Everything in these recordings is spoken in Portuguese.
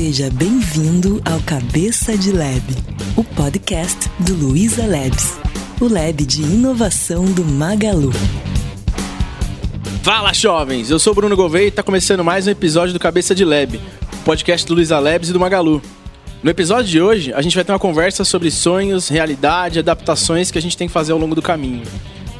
Seja bem-vindo ao Cabeça de Lab, o podcast do Luiza Labs, o lab de inovação do Magalu. Fala, jovens! Eu sou Bruno Gouveia e está começando mais um episódio do Cabeça de Lab, o podcast do Luiza Labs e do Magalu. No episódio de hoje, a gente vai ter uma conversa sobre sonhos, realidade, adaptações que a gente tem que fazer ao longo do caminho.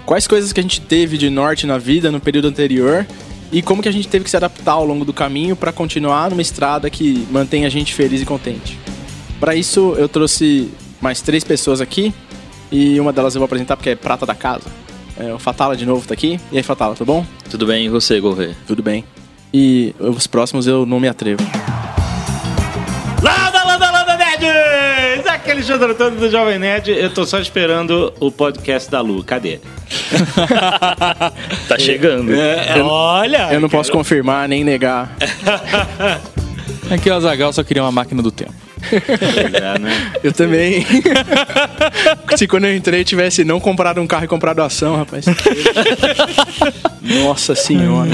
Quais coisas que a gente teve de norte na vida no período anterior e como que a gente teve que se adaptar ao longo do caminho para continuar numa estrada que mantém a gente feliz e contente. Para isso, eu trouxe mais três pessoas aqui e uma delas eu vou apresentar porque é prata da casa. É, o Fatala de novo tá aqui. E aí, Fatala, tudo bom? Tudo bem, e você, Gouveia? Tudo bem. E os próximos eu não me atrevo. Landa, landa, landa, nerds! É Alexandre Antônio do Jovem Nerd. Eu tô só esperando o podcast da Lu. Cadê? Tá chegando. É, olha! Eu não posso confirmar nem negar. Aqui o Azagal só queria uma máquina do tempo. Né? Eu também. Se quando eu entrei tivesse não comprado um carro e comprado ação, rapaz. Nossa senhora.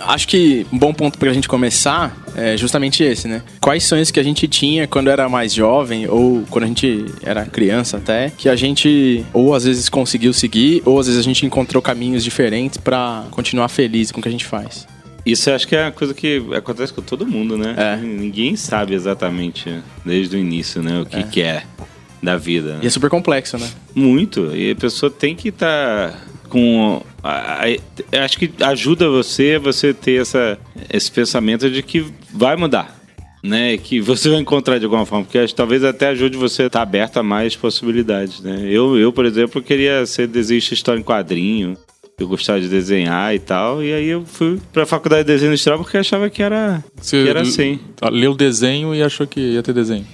Acho que um bom ponto pra gente começar é justamente esse, né? Quais sonhos que a gente tinha quando era mais jovem ou quando a gente era criança até, que a gente ou às vezes conseguiu seguir ou às vezes a gente encontrou caminhos diferentes pra continuar feliz com o que a gente faz. Isso eu acho que é uma coisa que acontece com todo mundo, né? É. Ninguém sabe exatamente desde o início, né? O que que é da vida. né? E é super complexo, né? Muito. E a pessoa tem que estar com. a- a- acho que ajuda você você ter essa, esse pensamento de que vai mudar. Né, que você vai encontrar de alguma forma, porque acho talvez até ajude você a estar aberto a mais possibilidades. Né? Eu, eu, por exemplo, queria ser desenhista de história em quadrinho, eu gostava de desenhar e tal, e aí eu fui pra faculdade de desenho industrial porque achava que era, Você que era assim. leu o desenho e achou que ia ter desenho.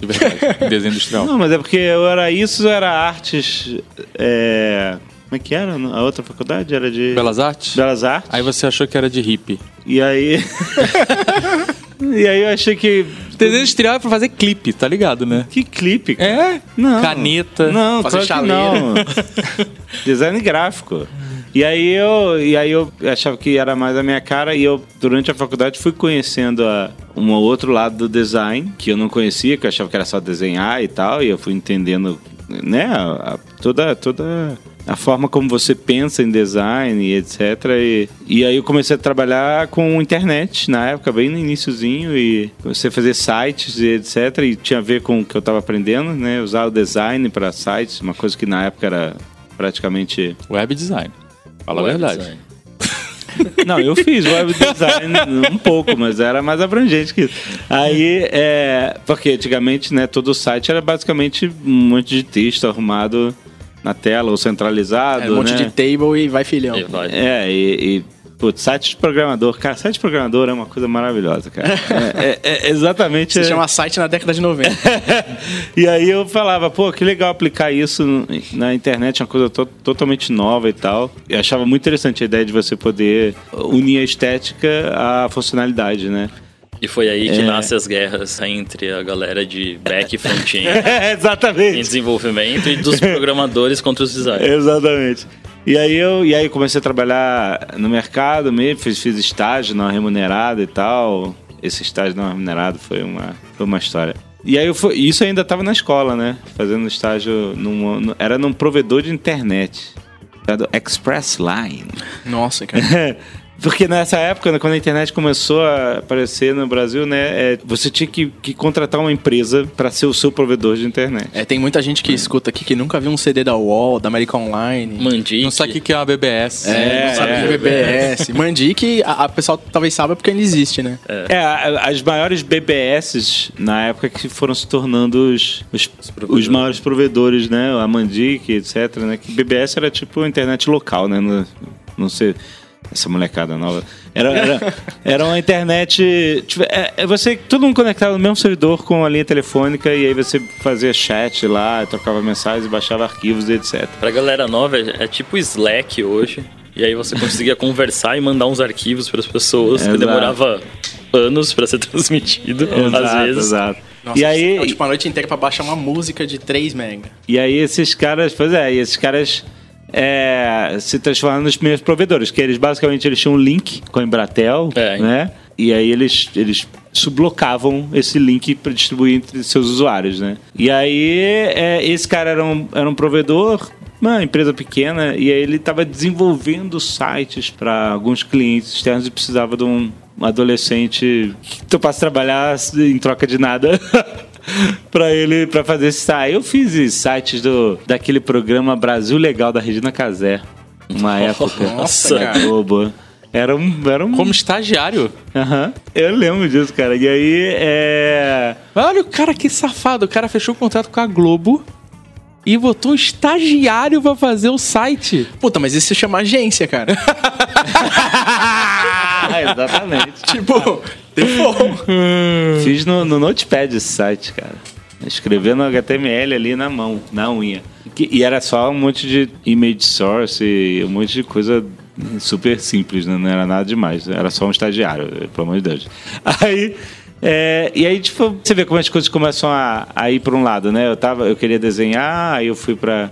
De verdade. desenho industrial. Não, mas é porque eu era isso, eu era artes. é, Como é que era? A outra faculdade era de. Belas Artes? Belas Artes. Aí você achou que era de hippie. E aí. e aí eu achei que. Desenho industrial é pra fazer clipe, tá ligado, né? Que clipe, cara. É? Não. Caneta. Não, fazer claro chaleira. não. Design gráfico. E aí eu, e aí eu achava que era mais a minha cara e eu durante a faculdade fui conhecendo a, um outro lado do design que eu não conhecia, que eu achava que era só desenhar e tal, e eu fui entendendo, né, a- a- toda toda a forma como você pensa em design e etc. E, e aí eu comecei a trabalhar com internet na época, bem no iniciozinho, e comecei a fazer sites e etc. E tinha a ver com o que eu estava aprendendo, né? Usar o design para sites, uma coisa que na época era praticamente. Web design. Fala a verdade. design. Não, eu fiz web design um pouco, mas era mais abrangente que isso. Aí, é. Porque antigamente, né, todo o site era basicamente um monte de texto arrumado na tela ou centralizado. É um monte né? de table e vai filhão. E vai. É, e, e putz, site de programador. Cara, site de programador é uma coisa maravilhosa, cara. É, é- é exatamente. Se chama site na década de 90. e aí eu falava, pô, que legal aplicar isso na internet, uma coisa to- totalmente nova e tal. Eu achava muito interessante a ideia de você poder unir a estética à funcionalidade, né? E foi aí É. que nascem as guerras entre a galera de back e front-end em exatamente. desenvolvimento e dos programadores contra os designers. Exatamente. E aí eu e aí comecei a trabalhar no mercado mesmo, fiz, fiz estágio não remunerado e tal. Esse estágio não remunerado foi uma, foi uma história. E aí eu fui, isso ainda estava na escola, né? Fazendo estágio num, era num provedor de internet. Express Line. Nossa, cara. Porque nessa época, né, quando a internet começou a aparecer no Brasil, né, é, você tinha que, que contratar uma empresa para ser o seu provedor de internet. É, tem muita gente que escuta aqui que nunca viu um CD da UOL, da American Online. Mandic. Não sabe o que que é uma BBS. É, não sabe é. o BBS. Mandic, a, a pessoal talvez saiba porque ainda existe, né? É, a- as maiores BBS na época que foram se tornando os, os, os maiores provedores, né? A Mandic, etc. Né? Que BBS era tipo a internet local, né? No- não sei. Essa molecada nova. Era, era, era uma internet. tipo, é, é você, todo mundo conectado no mesmo servidor com a linha telefônica e aí você fazia chat lá, trocava mensagens, baixava arquivos e etc. Pra galera nova, é, é tipo Slack hoje. E aí você conseguia conversar e mandar uns arquivos pras pessoas, que Exato. demorava anos pra ser transmitido, às vezes. exato. Nossa, e aí, é, tipo, uma noite inteira pra baixar uma música de 3 mega. E aí esses caras, pois é, e esses caras é, se transformaram nos primeiros provedores, que eles basicamente eles tinham um link com a Embratel, É. né? E aí eles, eles sublocavam esse link para distribuir entre seus usuários, né? E aí, é, esse cara era um, era um provedor, uma empresa pequena, e aí ele estava desenvolvendo sites para alguns clientes externos e precisava de um adolescente que topasse trabalhar em troca de nada. para ele para fazer esse site. Eu fiz sites do daquele programa Brasil Legal da Regina Casé, uma época. Nossa, da. Globo. Era um, era um Como estagiário. Aham. Eu lembro disso, cara. E aí, é. Mas olha o cara que safado. O cara fechou o contrato com a Globo e botou um estagiário pra fazer o site. Puta, mas isso se chama agência, cara. Exatamente. tipo, default. Fiz no, no Notepad esse site, cara. Escrevendo HTML ali na mão, na unha. E era só um monte de image source e um monte de coisa super simples, né? não era nada demais. Era só um estagiário, pelo amor de Deus. Aí. é, e aí, tipo, você vê como as coisas começam a, a ir para um lado, né? Eu, tava, eu queria desenhar, aí eu fui para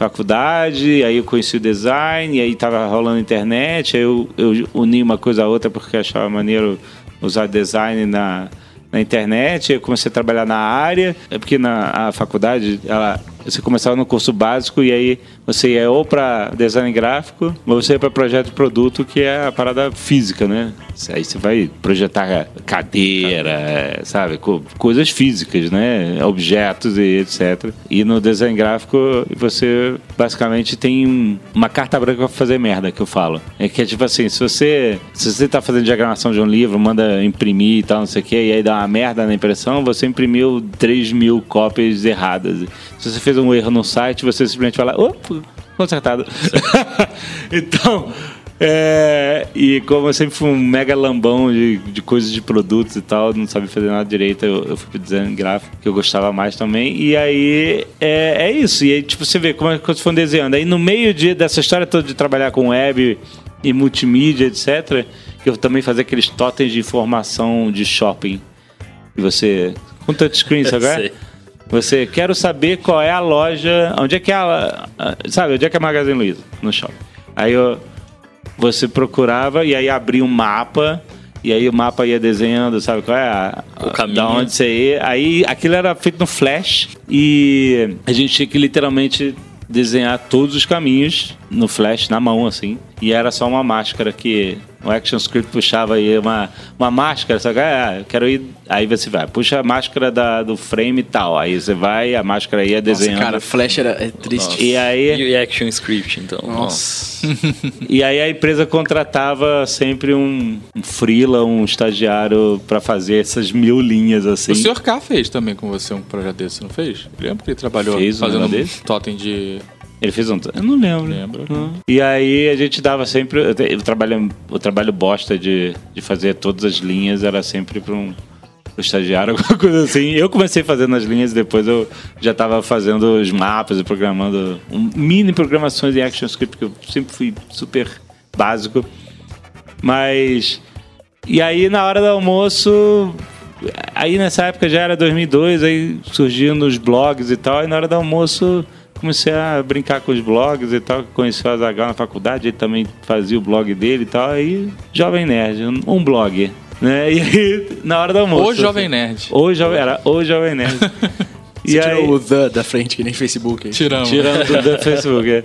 faculdade, aí eu conheci o design, aí tava rolando internet, aí eu, eu uni uma coisa a outra porque achava maneiro usar design na, na internet, eu comecei a trabalhar na área, é porque na a faculdade, ela, você começava no curso básico e aí você ia ou para design gráfico, ou você ia para projeto de produto, que é a parada física, né? Aí você vai projetar cadeira, sabe? Co- coisas físicas, né? Objetos e etc. E no design gráfico você basicamente tem um- uma carta branca para fazer merda, que eu falo. É que é tipo assim, se você, se você tá fazendo diagramação de um livro, manda imprimir e tal, não sei o que, e aí dá uma merda na impressão, você imprimiu 3 mil cópias erradas. Se você fez um erro no site, você simplesmente fala, opa, consertado. então, é, e como eu sempre fui um mega lambão de, de coisas de produtos e tal, não sabia fazer nada direito, eu, eu fui pro design gráfico, que eu gostava mais também. E aí é, é isso. E aí, tipo, você vê como é que vocês foram desenhando. Aí no meio de, dessa história toda de trabalhar com web e multimídia, etc., que eu também fazia aqueles totens de informação de shopping. E você. Com touchscreen, sabe? Você quero saber qual é a loja, onde é que é a, a- sabe, onde é que é a Magazine Luiza no shopping. Aí eu, você procurava e aí abria um mapa e aí o mapa ia desenhando, sabe qual é a, O caminho. Da onde você ia. Aí aquilo era feito no Flash e a gente tinha que literalmente desenhar todos os caminhos no Flash na mão assim. E era só uma máscara que o ActionScript puxava aí uma, uma máscara, sabe? Ah, eu quero ir. Aí você vai, puxa a máscara da, do frame e tal. Aí você vai, a máscara ia Nossa, desenhando. cara, Flash era, é triste. E aí, E Action Script, então. Nossa. e aí a empresa contratava sempre um, um freela, um estagiário pra fazer essas mil linhas assim. O Sr. K fez também com você um projeto desse, não fez? Lembra que ele trabalhou Fez um fazendo um totem de... Ele fez um. Eu não lembro. Lembro. E aí a gente dava sempre. O trabalho, o trabalho bosta de, de fazer todas as linhas era sempre para um pro estagiário, alguma coisa assim. Eu comecei fazendo as linhas e depois eu já estava fazendo os mapas e programando um, mini programações em ActionScript, que eu sempre fui super básico. Mas. E aí na hora do almoço. Aí nessa época já era 2002, aí surgiam nos blogs e tal. E na hora do almoço comecei a brincar com os blogs e tal. Conheci o Azagal na faculdade, ele também fazia o blog dele e tal. Aí, Jovem Nerd, um, blog. Né? E aí, na hora do almoço. O Jovem Nerd. O Jovem, era o Jovem Nerd. Você tirou o the da frente, que nem Facebook. aí. Tiramos. Tirando do, do Facebook. é.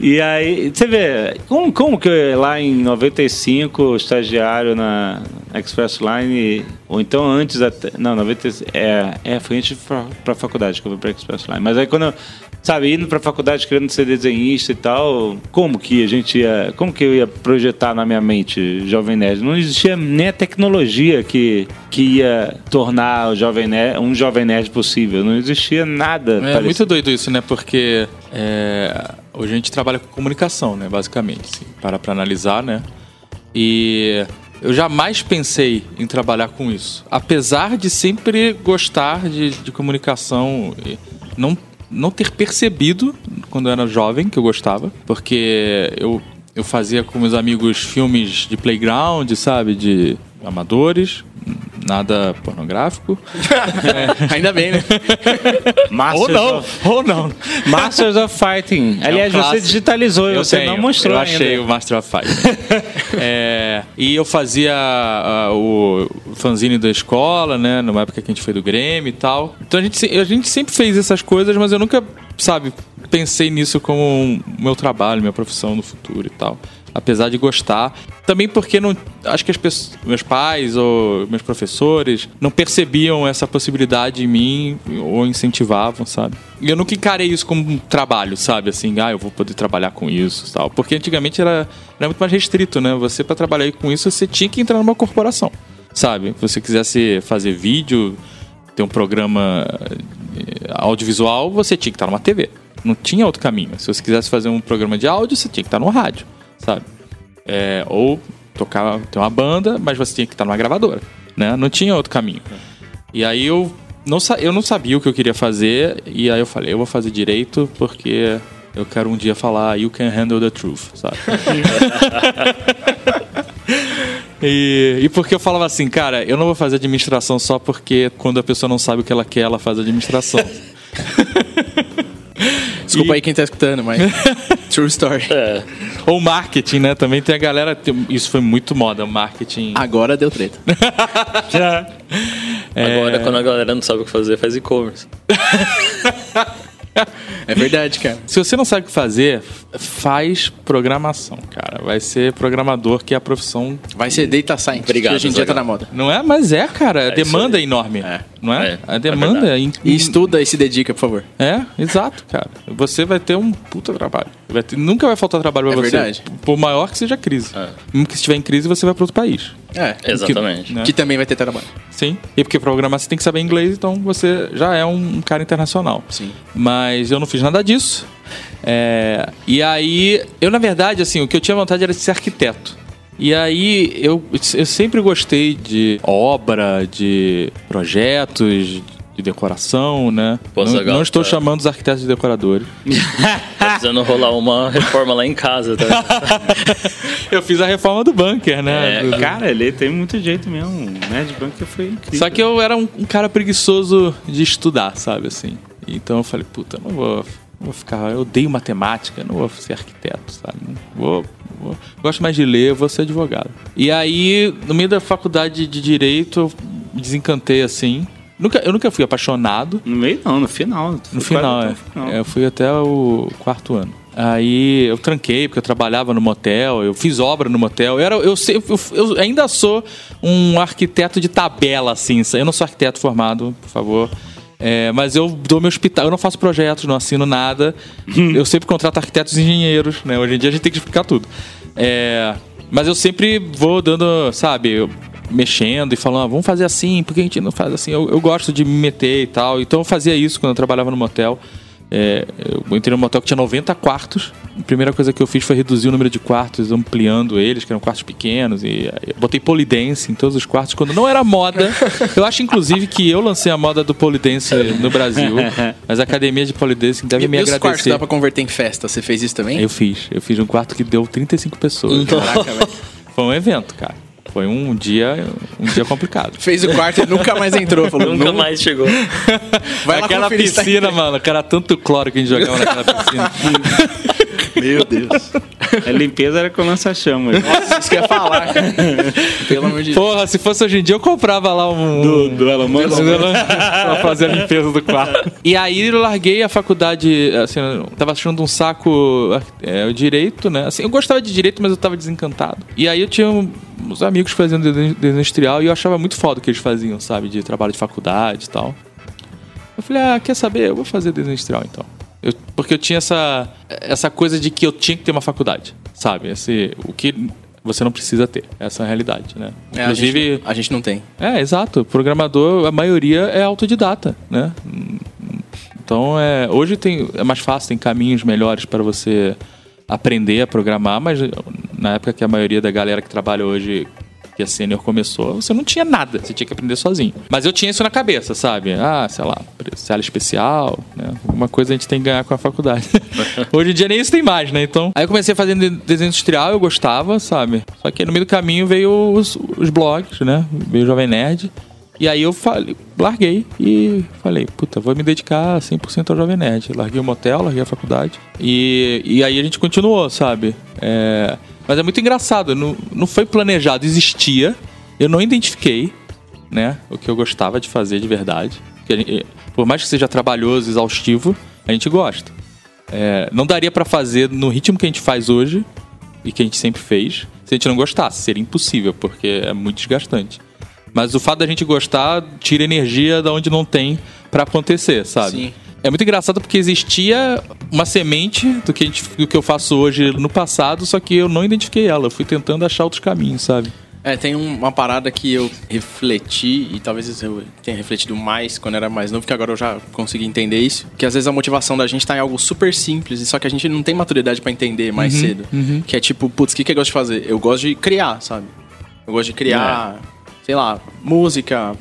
E aí, você vê, como, como que eu, lá em 95, estagiário na Express Line, ou então antes até. Não, 90, é, é foi antes pra, pra faculdade que eu fui pra Express Line. Mas aí quando eu, sabe, indo pra faculdade querendo ser desenhista e tal, como que a gente ia. Como que eu ia projetar na minha mente Jovem Nerd? Não existia nem a tecnologia que, que ia tornar o Jovem Nerd, um Jovem Nerd possível. Não existia nada. É parecido. muito doido isso, né? Porque é, hoje a gente trabalha com comunicação, né? Basicamente, assim, para pra analisar, né? E eu jamais pensei em trabalhar com isso. Apesar de sempre gostar de, de comunicação, não, não ter percebido quando eu era jovem que eu gostava, porque eu, eu fazia com meus amigos filmes de playground, sabe? De amadores. Nada pornográfico. Ainda bem, né? Masters of, ou não. Masters of Fighting. Aliás, você clássico. digitalizou e Eu você tenho, não mostrou Eu ainda. achei o Master of Fight. É, e eu fazia o fanzine da escola, né? Numa época que a gente foi do Grêmio e tal. Então a gente, a gente sempre fez essas coisas, mas eu nunca, sabe, pensei nisso como um- meu trabalho, minha profissão no futuro e tal. Apesar de gostar. Também porque não. Acho que as pessoas, meus pais ou meus professores não percebiam essa possibilidade em mim ou incentivavam, sabe? E eu nunca encarei isso como um trabalho, sabe? Assim, ah, eu vou poder trabalhar com isso tal. Porque antigamente era, era muito mais restrito, né? Você, para trabalhar com isso, você tinha que entrar numa corporação, sabe? Se você quisesse fazer vídeo, ter um programa eh, audiovisual, você tinha que estar numa TV. Não tinha outro caminho. Se você quisesse fazer um programa de áudio, você tinha que estar no rádio, sabe? É, ou tocar, ter uma banda, mas você tinha que estar numa gravadora, né? Não tinha outro caminho. E aí eu não, eu não sabia o que eu queria fazer, e aí eu falei, eu vou fazer direito porque eu quero um dia falar You can handle the truth, sabe? E, e porque eu falava assim, cara, eu não vou fazer administração só porque quando a pessoa não sabe o que ela quer, ela faz administração. Desculpa E- aí quem tá escutando, mas. True story. É, Ou marketing, né? Também tem a galera. Isso foi muito moda, marketing. Agora deu treta. agora quando a galera não sabe o que fazer, faz e-commerce. É verdade, cara. Se você não sabe o que fazer, faz programação, cara. Vai ser programador, que é a profissão. Vai ser data science. Obrigado, que hoje em dia tá na moda. Não é? Mas é, cara. A isso demanda é, enorme. É. Não é? É, a é demanda é. in- E estuda e se dedica, por favor. É, exato, cara. Você vai ter um puta trabalho. Vai ter- nunca vai faltar trabalho pra É você. verdade. Por maior que seja a crise. É. Mesmo que estiver em crise, você vai para outro país. É. Exatamente. né? Que também vai ter trabalho. Sim. E porque programar você tem que saber inglês, então você já é um, um cara internacional. Sim. Mas eu não fiz nada disso. É, e aí, eu na verdade, assim, o que eu tinha vontade era de ser arquiteto. E aí, eu, eu sempre gostei de obra, de projetos, de decoração, né? Pô, não, Zagal, não estou tá. chamando os arquitetos de decoradores. Tá precisando rolar uma reforma lá em casa, tá? eu fiz a reforma do bunker, né? É, Cara, ele tem muito jeito mesmo. O Nerd Bunker foi incrível. Só que eu era um, um cara preguiçoso de estudar, sabe assim. Então eu falei, puta, não vou, não vou ficar. Eu odeio matemática, não vou ser arquiteto, sabe? Não Vou, vou- gosto mais de ler, eu vou ser advogado. E aí, no meio da faculdade de direito, eu desencantei assim. Nunca, eu nunca fui apaixonado. No meio não, no final. No final, é. É, Eu fui até o quarto ano. Aí eu tranquei, porque eu trabalhava no motel, eu fiz obra no motel. Eu, era, eu, eu, eu ainda sou um arquiteto de tabela, assim. Eu não sou arquiteto formado, por favor. É, mas eu dou meu hospital, eu não faço projetos, não assino nada. eu sempre contrato arquitetos e engenheiros, né? Hoje em dia a gente tem que explicar tudo. É, mas eu sempre vou dando, sabe, mexendo e falando, ah, vamos fazer assim, por que a gente não faz assim? Eu, eu gosto de me meter e tal. Então eu fazia isso quando eu trabalhava no motel. É, eu entrei no motel que tinha 90 quartos. A primeira coisa que eu fiz foi reduzir o número de quartos, ampliando eles, que eram quartos pequenos. E eu botei polidense em todos os quartos, quando não era moda. Eu acho, inclusive, que eu lancei a moda do polidense no Brasil. Mas a academia de polidense deve E, me e os quartos agradecer. dá pra converter em festa? Você fez isso também? Eu fiz. Eu fiz um quarto que deu 35 pessoas. Caraca, velho. Foi um evento, cara. Foi um dia, um dia complicado. Fez o quarto e nunca mais entrou. Falou, Nunca "Não, mais chegou. Vai lá Aquela tá piscina, mano, que era tanto cloro que a gente jogava naquela piscina. Meu Deus. A limpeza era com lança-chamas. Nossa, isso que eu ia falar. cara. Pelo amor de Deus. Porra, se fosse hoje em dia, eu comprava lá um. Do, do Elon Musk. pra fazer a limpeza do quarto. E aí eu larguei a faculdade, assim, eu tava achando um saco é, o direito, né? Assim, eu gostava de direito, mas eu tava desencantado. E aí eu tinha uns amigos fazendo desenho industrial e eu achava muito foda o que eles faziam, sabe? De trabalho de faculdade e tal. Eu falei, ah, quer saber? Eu vou fazer desenho industrial então. Eu- porque eu tinha essa, essa coisa de que eu tinha que ter uma faculdade, sabe? Esse, o que você não precisa ter, essa é a realidade, né? É, a, Inclusive, gente, a gente não tem. é, exato. Programador, a maioria é autodidata, né? Então, é, hoje tem, é mais fácil, tem caminhos melhores para você aprender a programar, mas na época que a maioria da galera que trabalha hoje, que é sênior, começou, você não tinha nada, você tinha que aprender sozinho. Mas eu tinha isso na cabeça, sabe? Ah, sei lá, sala especial, né? Alguma coisa a gente tem que ganhar com a faculdade. hoje em dia nem isso tem mais, né? Então, aí eu comecei fazendo desenho industrial, eu gostava, sabe? Só que no meio do caminho veio os, os blogs, né? Veio o Jovem Nerd. E aí eu falei, larguei e falei, puta, vou me dedicar 100% ao Jovem Nerd. Larguei o motel, larguei a faculdade. E, e aí a gente continuou, sabe? É, mas é muito engraçado, não, não foi planejado, existia. Eu não identifiquei, né, o que eu gostava de fazer de verdade. Gente- por mais que seja trabalhoso, exaustivo, a gente gosta. É, não daria pra fazer no ritmo que a gente faz hoje e que a gente sempre fez se a gente não gostasse. Seria impossível, porque é muito desgastante. Mas o fato da gente gostar tira energia da onde não tem pra acontecer, sabe? Sim. É muito engraçado porque existia uma semente do que, a gente, do que eu faço hoje no passado, só que eu não identifiquei ela. Eu fui tentando achar outros caminhos, sabe? É, tem um- uma parada que eu refleti, e talvez eu tenha refletido mais quando era mais novo, que agora eu já consegui entender isso. Que às vezes a motivação da gente tá em algo super simples, e só que a gente não tem maturidade pra entender mais cedo. Que é tipo, putz, o que, que eu gosto de fazer? Eu gosto de criar, sabe? Eu gosto de criar, sei lá, música,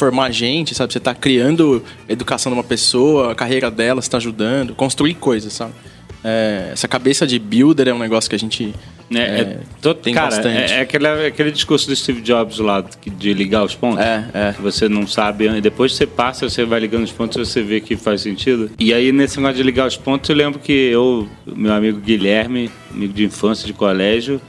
formar gente, sabe? Você tá criando a educação de uma pessoa, a carreira dela, você tá ajudando, construir coisas, sabe? É, essa cabeça de builder é um negócio que a gente É, é, to- tem cara, bastante. é, é aquele, é aquele discurso do Steve Jobs lá que- de ligar os pontos. É, é. Você não sabe, e depois você passa, você vai ligando os pontos, você vê que faz sentido. E aí, nesse negócio de ligar os pontos, eu lembro que eu, meu amigo Guilherme, amigo de infância, de colégio,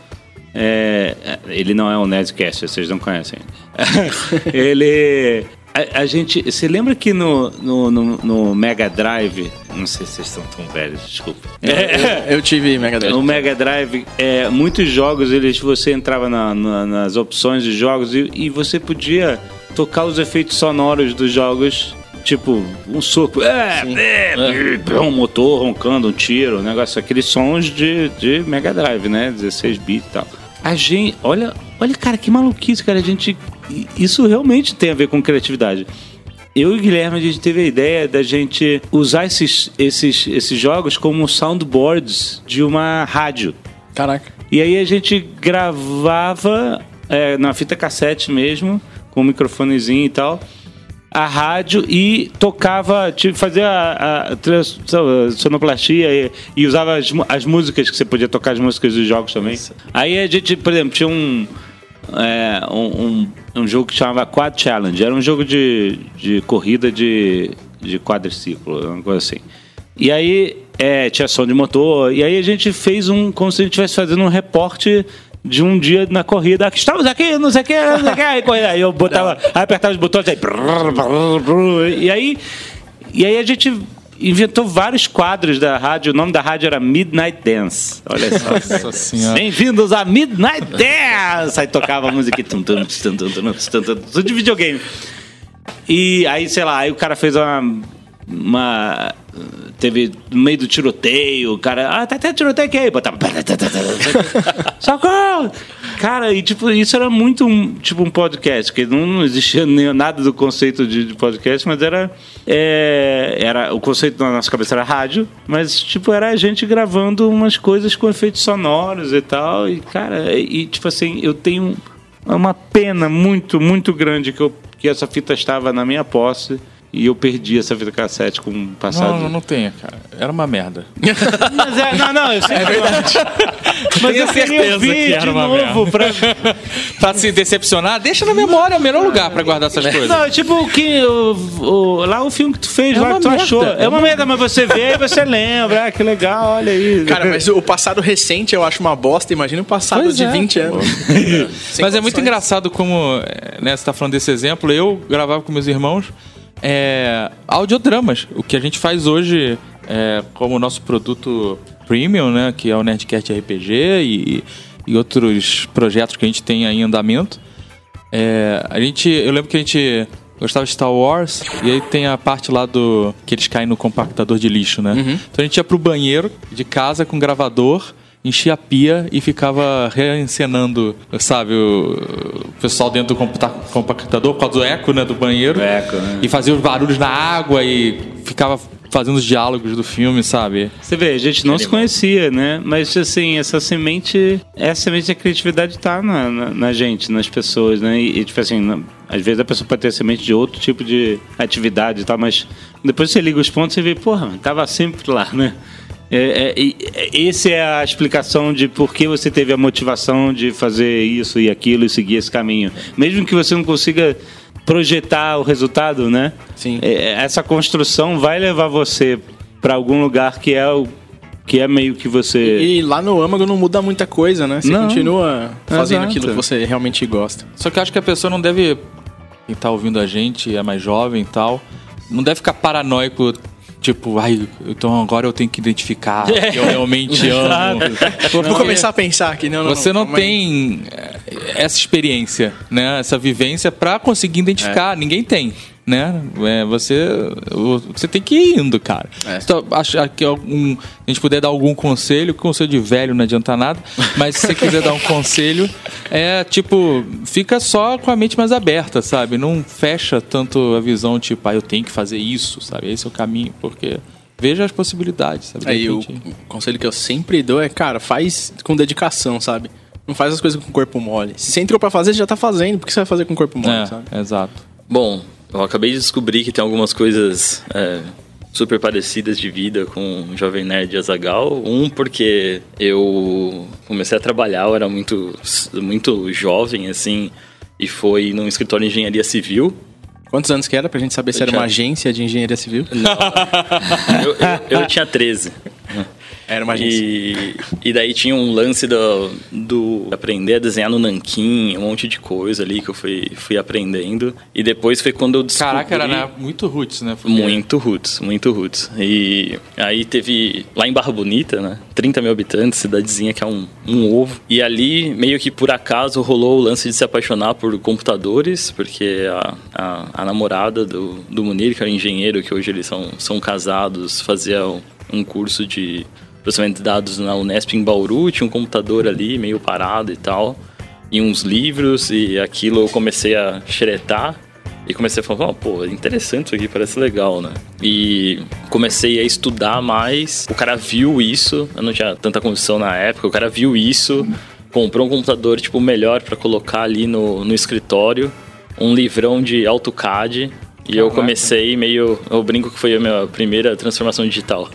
é, ele não é um Nerdcast, vocês não conhecem. ele. A, a gente. Você lembra que no, no, no- no Mega Drive. Não sei se vocês estão tão velhos, desculpa. Eu, eu tive Mega Drive. No Mega Drive, é, muitos jogos, eles, você entrava na- na- nas opções de jogos e, e você podia tocar os efeitos sonoros dos jogos. Tipo, um soco, é, é, é, um motor roncando, um tiro, um negócio, aqueles sons de, de Mega Drive, né? 16 bits e tal. A gente, olha, olha, cara, que maluquice, cara. A gente, isso realmente tem a ver com criatividade. Eu e o Guilherme, a gente teve a ideia da gente usar esses, esses, esses jogos como soundboards de uma rádio. Caraca. E aí a gente gravava é, na fita cassete mesmo, com um microfonezinho e tal, a rádio e tocava, tipo, fazia a, a so- sonoplastia e, e usava as, as músicas que você podia tocar as músicas dos jogos também. Aí a gente, por exemplo, tinha um, é, um, um, um jogo que chamava Quad Challenge. Era um jogo de, de corrida de, de quadriciclo, uma coisa assim. E aí é, tinha som de motor. E aí a gente fez um. como se a gente estivesse fazendo um reporte de um dia na corrida. "Ah, Estamos aqui, não sei o que, não sei o que. Aí, corrida. aí eu botava, aí apertava os botões aí. brrr, brrr, brrr, E aí. E aí a gente inventou vários quadros da rádio. O nome da rádio era Midnight Dance. Olha só. Nossa senhora. Bem-vindos a Midnight Dance! Aí tocava a música tum, tum, tum, tum, tum, tum, tum, tudo de videogame. E aí, sei lá, aí o cara fez uma. uma teve no meio do tiroteio, o cara. Ah, tá até tiroteio aqui aí, botava. Socorro! Cara, e tipo, isso era muito um, tipo um podcast, que não, não existia nem, nada do conceito de, de podcast, mas era, é, era. O conceito da nossa cabeça era rádio, mas tipo, era a gente gravando umas coisas com efeitos sonoros e tal. E, cara, e tipo assim, eu tenho uma pena muito, muito grande que, eu, que essa fita estava na minha posse e eu perdi essa fita cassete com o passado. Não, não, não tenha, cara. Era uma merda. Mas é, não, não, eu sei é verdade. Mas eu queria certeza ouvir que era de uma novo pra. pra se decepcionar, deixa na memória, é o melhor lugar pra guardar essas coisas. Não, tipo o que. O, o- lá o filme que tu fez, É lá que tu merda, achou. é É uma merda, mas você vê e você lembra. Ah, que legal, olha aí. Cara, mas o passado recente eu acho uma bosta. Imagina o passado Pois de é, 20 anos. Mas é muito engraçado como, é, né, você tá falando desse exemplo, eu gravava com meus irmãos é, audiodramas. O que a gente faz hoje é, como nosso produto premium, né, que é o Nerdcast RPG e, e outros projetos que a gente tem aí em andamento. É, a gente, eu lembro que a gente gostava de Star Wars e aí tem a parte lá do que eles caem no compactador de lixo, né? Então a gente ia pro banheiro de casa com gravador, enchia a pia e ficava reencenando, sabe, o, o pessoal dentro do compactador por causa do eco, né, do banheiro. Eco, né? E fazia os barulhos na água e ficava fazendo os diálogos do filme, sabe? Você vê, a gente não se conhecia, né? Mas assim, essa semente, essa semente da criatividade tá na, na, na gente, nas pessoas, né? E, e, tipo assim, às vezes a pessoa pode ter semente de outro tipo de atividade e tal, mas depois você liga os pontos e vê, porra, tava sempre lá, né? É, é, e- é, essa é a explicação de por que você teve a motivação de fazer isso e aquilo e seguir esse caminho. Mesmo que você não consiga projetar o resultado, né? Sim. É, essa construção vai levar você para algum lugar que é o que é meio que você E lá no âmago não muda muita coisa, né? Você Não. continua fazendo Exato. aquilo que você realmente gosta. Só que eu acho que a pessoa não deve. Quem tá ouvindo a gente, é mais jovem e tal, não deve ficar paranoico. Tipo, ai, então agora eu tenho que identificar que eu realmente amo. Vou começar a pensar aqui, não, não Você não tem eh, essa experiência, né? Essa vivência pra conseguir identificar. Ninguém tem, né? É, você, o- você tem que ir indo, cara. É. Então, acho que algum, a gente puder dar algum conselho, conselho de velho não adianta nada, mas se você quiser dar um conselho, é tipo, fica só com a mente mais aberta, sabe? Não fecha tanto a visão, tipo, ah, eu tenho que fazer isso, sabe? Esse é o caminho, porque veja as possibilidades, sabe? Aí o, repente- o conselho que eu sempre dou é, cara, faz com dedicação, sabe? Não faz as coisas com o corpo mole. Se você entrou pra fazer, você já tá fazendo. Por que você vai fazer com o corpo mole, sabe? É, exato. Bom, eu acabei de descobrir que tem algumas coisas é, super parecidas de vida com o Jovem Nerd e Azagal. Um, porque eu comecei a trabalhar, eu era muito, muito jovem, assim, e foi num escritório de engenharia civil. Quantos anos que era pra gente saber se Eu era uma agência de engenharia civil? Eu, eu, eu tinha 13. Era uma agência. E, e daí tinha um lance do, do aprender a desenhar no nanquim, um monte de coisa ali que eu fui, fui aprendendo. E depois foi quando eu descobri... Caraca, era né, muito roots, né? Porque- Muito roots, muito roots. E aí teve lá em Barra Bonita, né? 30 mil habitantes, cidadezinha que é um, um ovo. E ali, meio que por acaso, rolou o lance de se apaixonar por computadores, porque a, a, a namorada do, do Munir, que era engenheiro, que hoje eles são, são casados, fazia um, um curso de processamento de dados na Unesp em Bauru, tinha um computador ali meio parado e tal, e uns livros, e aquilo eu comecei a xeretar. E comecei a falar, "Oh, pô, interessante isso aqui, parece legal, né? E comecei a estudar mais. O cara viu isso, eu não tinha tanta condição na época, o cara viu isso, comprou um computador, tipo, melhor pra colocar ali no, no escritório, um livrão de AutoCAD. E eu Caraca. comecei meio. Eu brinco que foi a minha primeira transformação digital.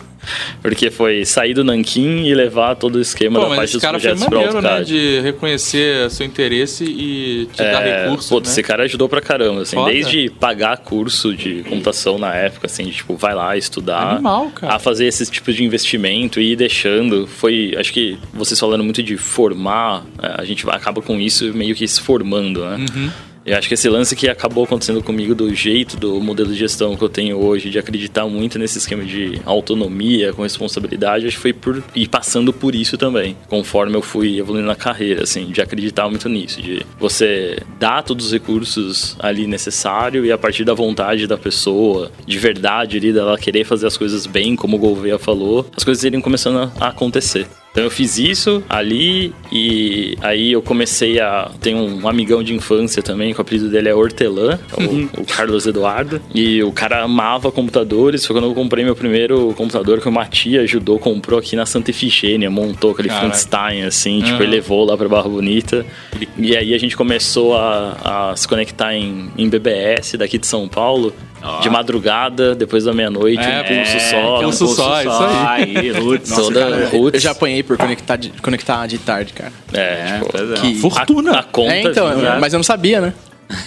Porque foi sair do Nanquim e levar todo o esquema Pô, da parte esse dos cara foi projetos pro maneiro, né? De reconhecer seu interesse e te dar É, recursos, pô, né? esse cara ajudou pra caramba, assim, Foda. desde pagar curso de computação na época, assim, de, tipo, vai lá estudar, Animal, cara. a fazer esses tipos de investimento e ir deixando. Foi, acho que vocês falando muito de formar, é, a gente acaba com isso meio que se formando, né? Uhum. Eu acho que esse lance que acabou acontecendo comigo do jeito do modelo de gestão que eu tenho hoje, de acreditar muito nesse esquema de autonomia, com responsabilidade, acho que foi por ir passando por isso também, conforme eu fui evoluindo na carreira, assim, de acreditar muito nisso, de você dar todos os recursos ali necessário e a partir da vontade da pessoa, de verdade ali, dela querer fazer as coisas bem, como o Gouveia falou, as coisas irem começando a acontecer. Então eu fiz isso ali e aí eu comecei a. Tem um amigão de infância também, que o apelido dele é Hortelã, é o, o Carlos Eduardo. E o cara amava computadores. Foi quando eu comprei meu primeiro computador que uma tia ajudou, comprou aqui na Santa Efigênia, montou aquele Caraca. Frankenstein, assim, tipo, Aham. ele levou lá pra Barra Bonita. E aí a gente começou a, a se conectar em, em BBS daqui de São Paulo. De madrugada, depois da meia-noite, É, um pulso só. pulso um só, isso aí. Aí, roots. Toda Cara, roots. eu já apanhei por conectar de, conectar de tarde, cara. É, tipo, é. Que- Fortuna. A, a conta é, então, vinha- mas eu não sabia, né?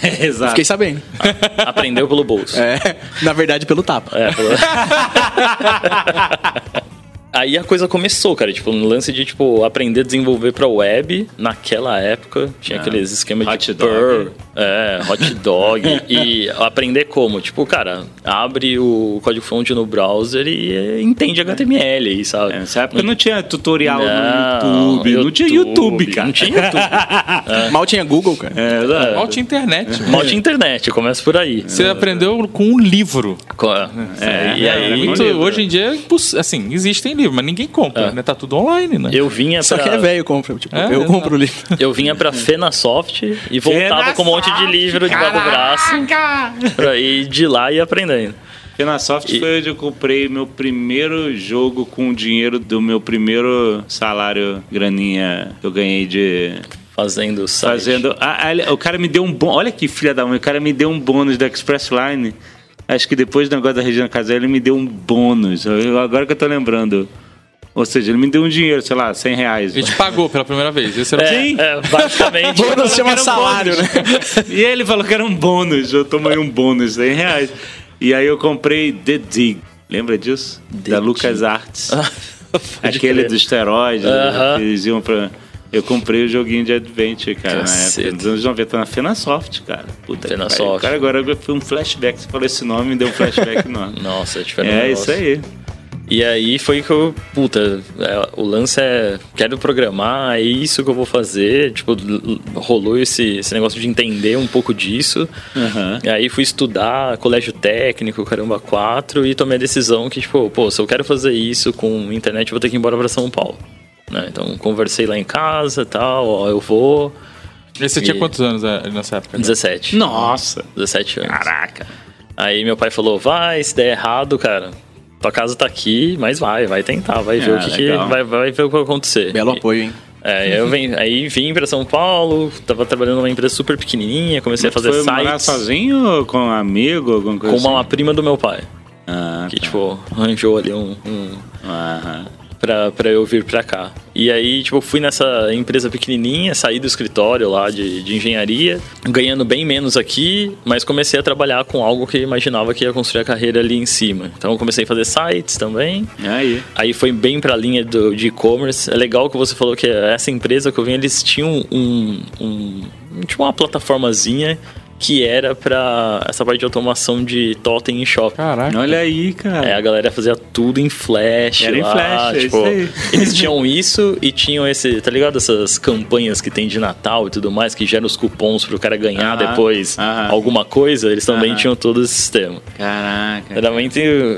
Eu Exato. fiquei sabendo. aprendeu pelo bolso. É, na verdade, pelo tapa. É, pelo- Aí a coisa começou, cara, tipo, no lance de, tipo, aprender a desenvolver pra web, naquela época, tinha aqueles esquemas Hot de dog. Perl, é, hot dog, e aprender como? Tipo, cara, abre o código-fonte no browser e entende HTML aí, sabe? É, Nessa época não tinha tutorial Não, no YouTube. Não tinha YouTube, cara. Não tinha YouTube. Mal tinha Google, cara. É. Mal tinha internet. Mal tinha internet, começa por aí. Você aprendeu com um livro. Co- É, e aí, É muito, hoje em dia, é assim, existem livros, mas ninguém compra, É. né? Tá tudo online, né? eu vinha Só pra... que é velho, compra. Tipo, É, eu compro o livro. Eu vinha pra Fenasoft e voltava com um monte de livro debaixo do braço pra ir de lá e ir aprendendo. Fenasoft E- foi onde eu comprei meu primeiro jogo com o dinheiro do meu primeiro salário graninha que eu ganhei de Fazendo site. fazendo. Ah, o cara me deu um bônus. Olha que filha da mãe, o cara me deu um bônus da Express Line. Acho que depois do negócio da Regina Casé, ele me deu um bônus. Eu- agora que eu tô lembrando. Ou seja, ele me deu um dinheiro, sei lá, 100 reais. A gente pagou pela primeira vez. Esse era o É, é, basicamente. Bônus chama salário, né? E ele falou que era um bônus. Eu tomei um bônus, 100 reais. E aí eu comprei The Dig. Lembra disso? The da Dig. Lucas Arts. Aquele crer. do esteroide. né? Aham. que Eles iam pra... Eu comprei o joguinho de Adventure, cara, na Caceta. época. Nos anos 90, na Fenasoft, cara. Puta Fenasoft. Cara, agora foi um flashback. Você falou esse nome, me deu um flashback enorme. Nossa, tiveram um É isso aí. E aí foi que eu, puta, é, o lance é, quero programar, é isso que eu vou fazer. Tipo, rolou esse, esse negócio de entender um pouco disso. Aham. E aí fui estudar colégio técnico, caramba, 4, e tomei a decisão que, tipo, pô, se eu quero fazer isso com internet, eu vou ter que ir embora pra São Paulo. Né? Então conversei lá em casa e tal, ó, eu vou. E você tinha E- quantos anos é, nessa época? 17. Nossa. 17 anos. Caraca. Aí meu pai falou: vai, se der errado, cara. Tua casa tá aqui, mas vai, vai tentar, vai ver Ah, o que, que legal. vai, vai ver o que vai acontecer. Belo apoio, hein? É, eu vim, aí vim pra São Paulo, tava trabalhando numa empresa super pequenininha, comecei a fazer Foi morar sites sozinho ou com um amigo? Alguma com coisa uma assim? prima do meu pai, Ah, que tá. tipo arranjou ali um, um Aham. Pra, pra eu vir pra cá. E aí, tipo, fui nessa empresa pequenininha, saí do escritório lá de, de engenharia, ganhando bem menos aqui, mas comecei a trabalhar com algo que eu imaginava que ia construir a carreira ali em cima. Então, comecei a fazer sites também. Aí? Aí foi bem pra linha do, de e-commerce. É legal que você falou que essa empresa que eu vim, eles tinham um, um, tinha uma plataformazinha que era pra essa parte de automação de totem e shopping. Caraca. Olha aí, cara. É, a galera fazia tudo em flash. Era em lá, flash, é tipo, isso aí. Eles tinham isso e tinham esse, tá ligado? Essas campanhas que tem de Natal e tudo mais, que geram os cupons pro cara ganhar Aham, depois aham. alguma coisa, eles também Aham. tinham todo esse sistema. Caraca. Era muito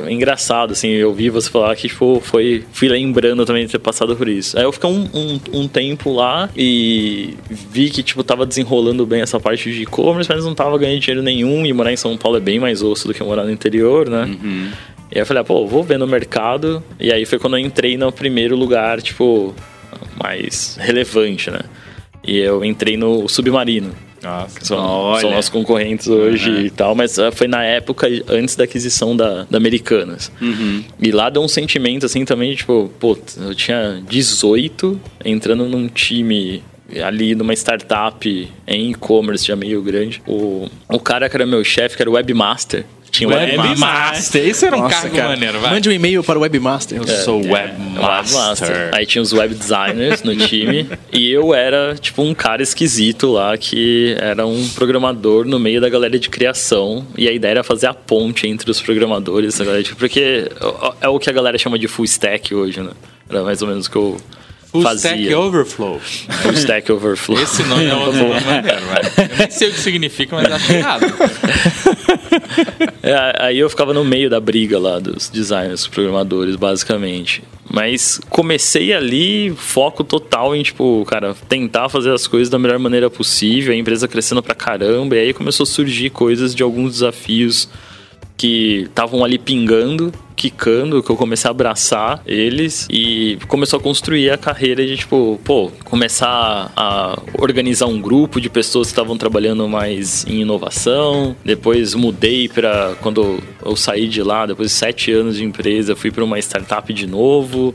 engraçado, assim, eu vi você falar que, tipo, foi, fui lembrando também de ter passado por isso. Aí eu fiquei um, um, um tempo lá e vi que, tipo, tava desenrolando bem essa parte de e-commerce, mas não tava ganhando dinheiro nenhum e morar em São Paulo é bem mais osso do que morar no interior, né? E aí eu falei, ah, pô, vou ver no mercado. E aí foi quando eu entrei no primeiro lugar, tipo, mais relevante, né? E eu entrei no Submarino. Nossa. que São, Olha. são nossos concorrentes hoje Uhum. e tal, mas ah, foi na época antes da aquisição da, da Americanas. Uhum. E lá deu um sentimento assim também, tipo, pô, eu tinha 18 entrando num time ali numa startup em e-commerce já meio grande. O, o cara que era meu chefe, que era o webmaster, tinha um Webmaster. Isso era um Nossa, cargo cara. maneiro, vai. Mande um e-mail para o Webmaster. Eu sou É, webmaster. webmaster. Aí tinha os web designers no time. e eu era, tipo, um cara esquisito lá que era um programador no meio da galera de criação. E a ideia era fazer a ponte entre os programadores, galera de- porque é o que a galera chama de full stack hoje, né? Era mais ou menos o que eu Full fazia. Stack Overflow. Full stack overflow. Esse nome é um nome maneiro. Eu nem sei o que significa, mas acho errado. É, aí eu ficava no meio da briga lá dos designers, programadores, basicamente. Mas comecei ali, foco total em, tipo, cara, tentar fazer as coisas da melhor maneira possível, a empresa crescendo pra caramba, e aí começou a surgir coisas de alguns desafios que estavam ali pingando, quicando, que eu comecei a abraçar eles e começou a construir a carreira de tipo, pô, começar a organizar um grupo de pessoas que estavam trabalhando mais em inovação. Depois mudei para quando eu saí de lá, depois de sete anos de empresa, fui para uma startup de novo.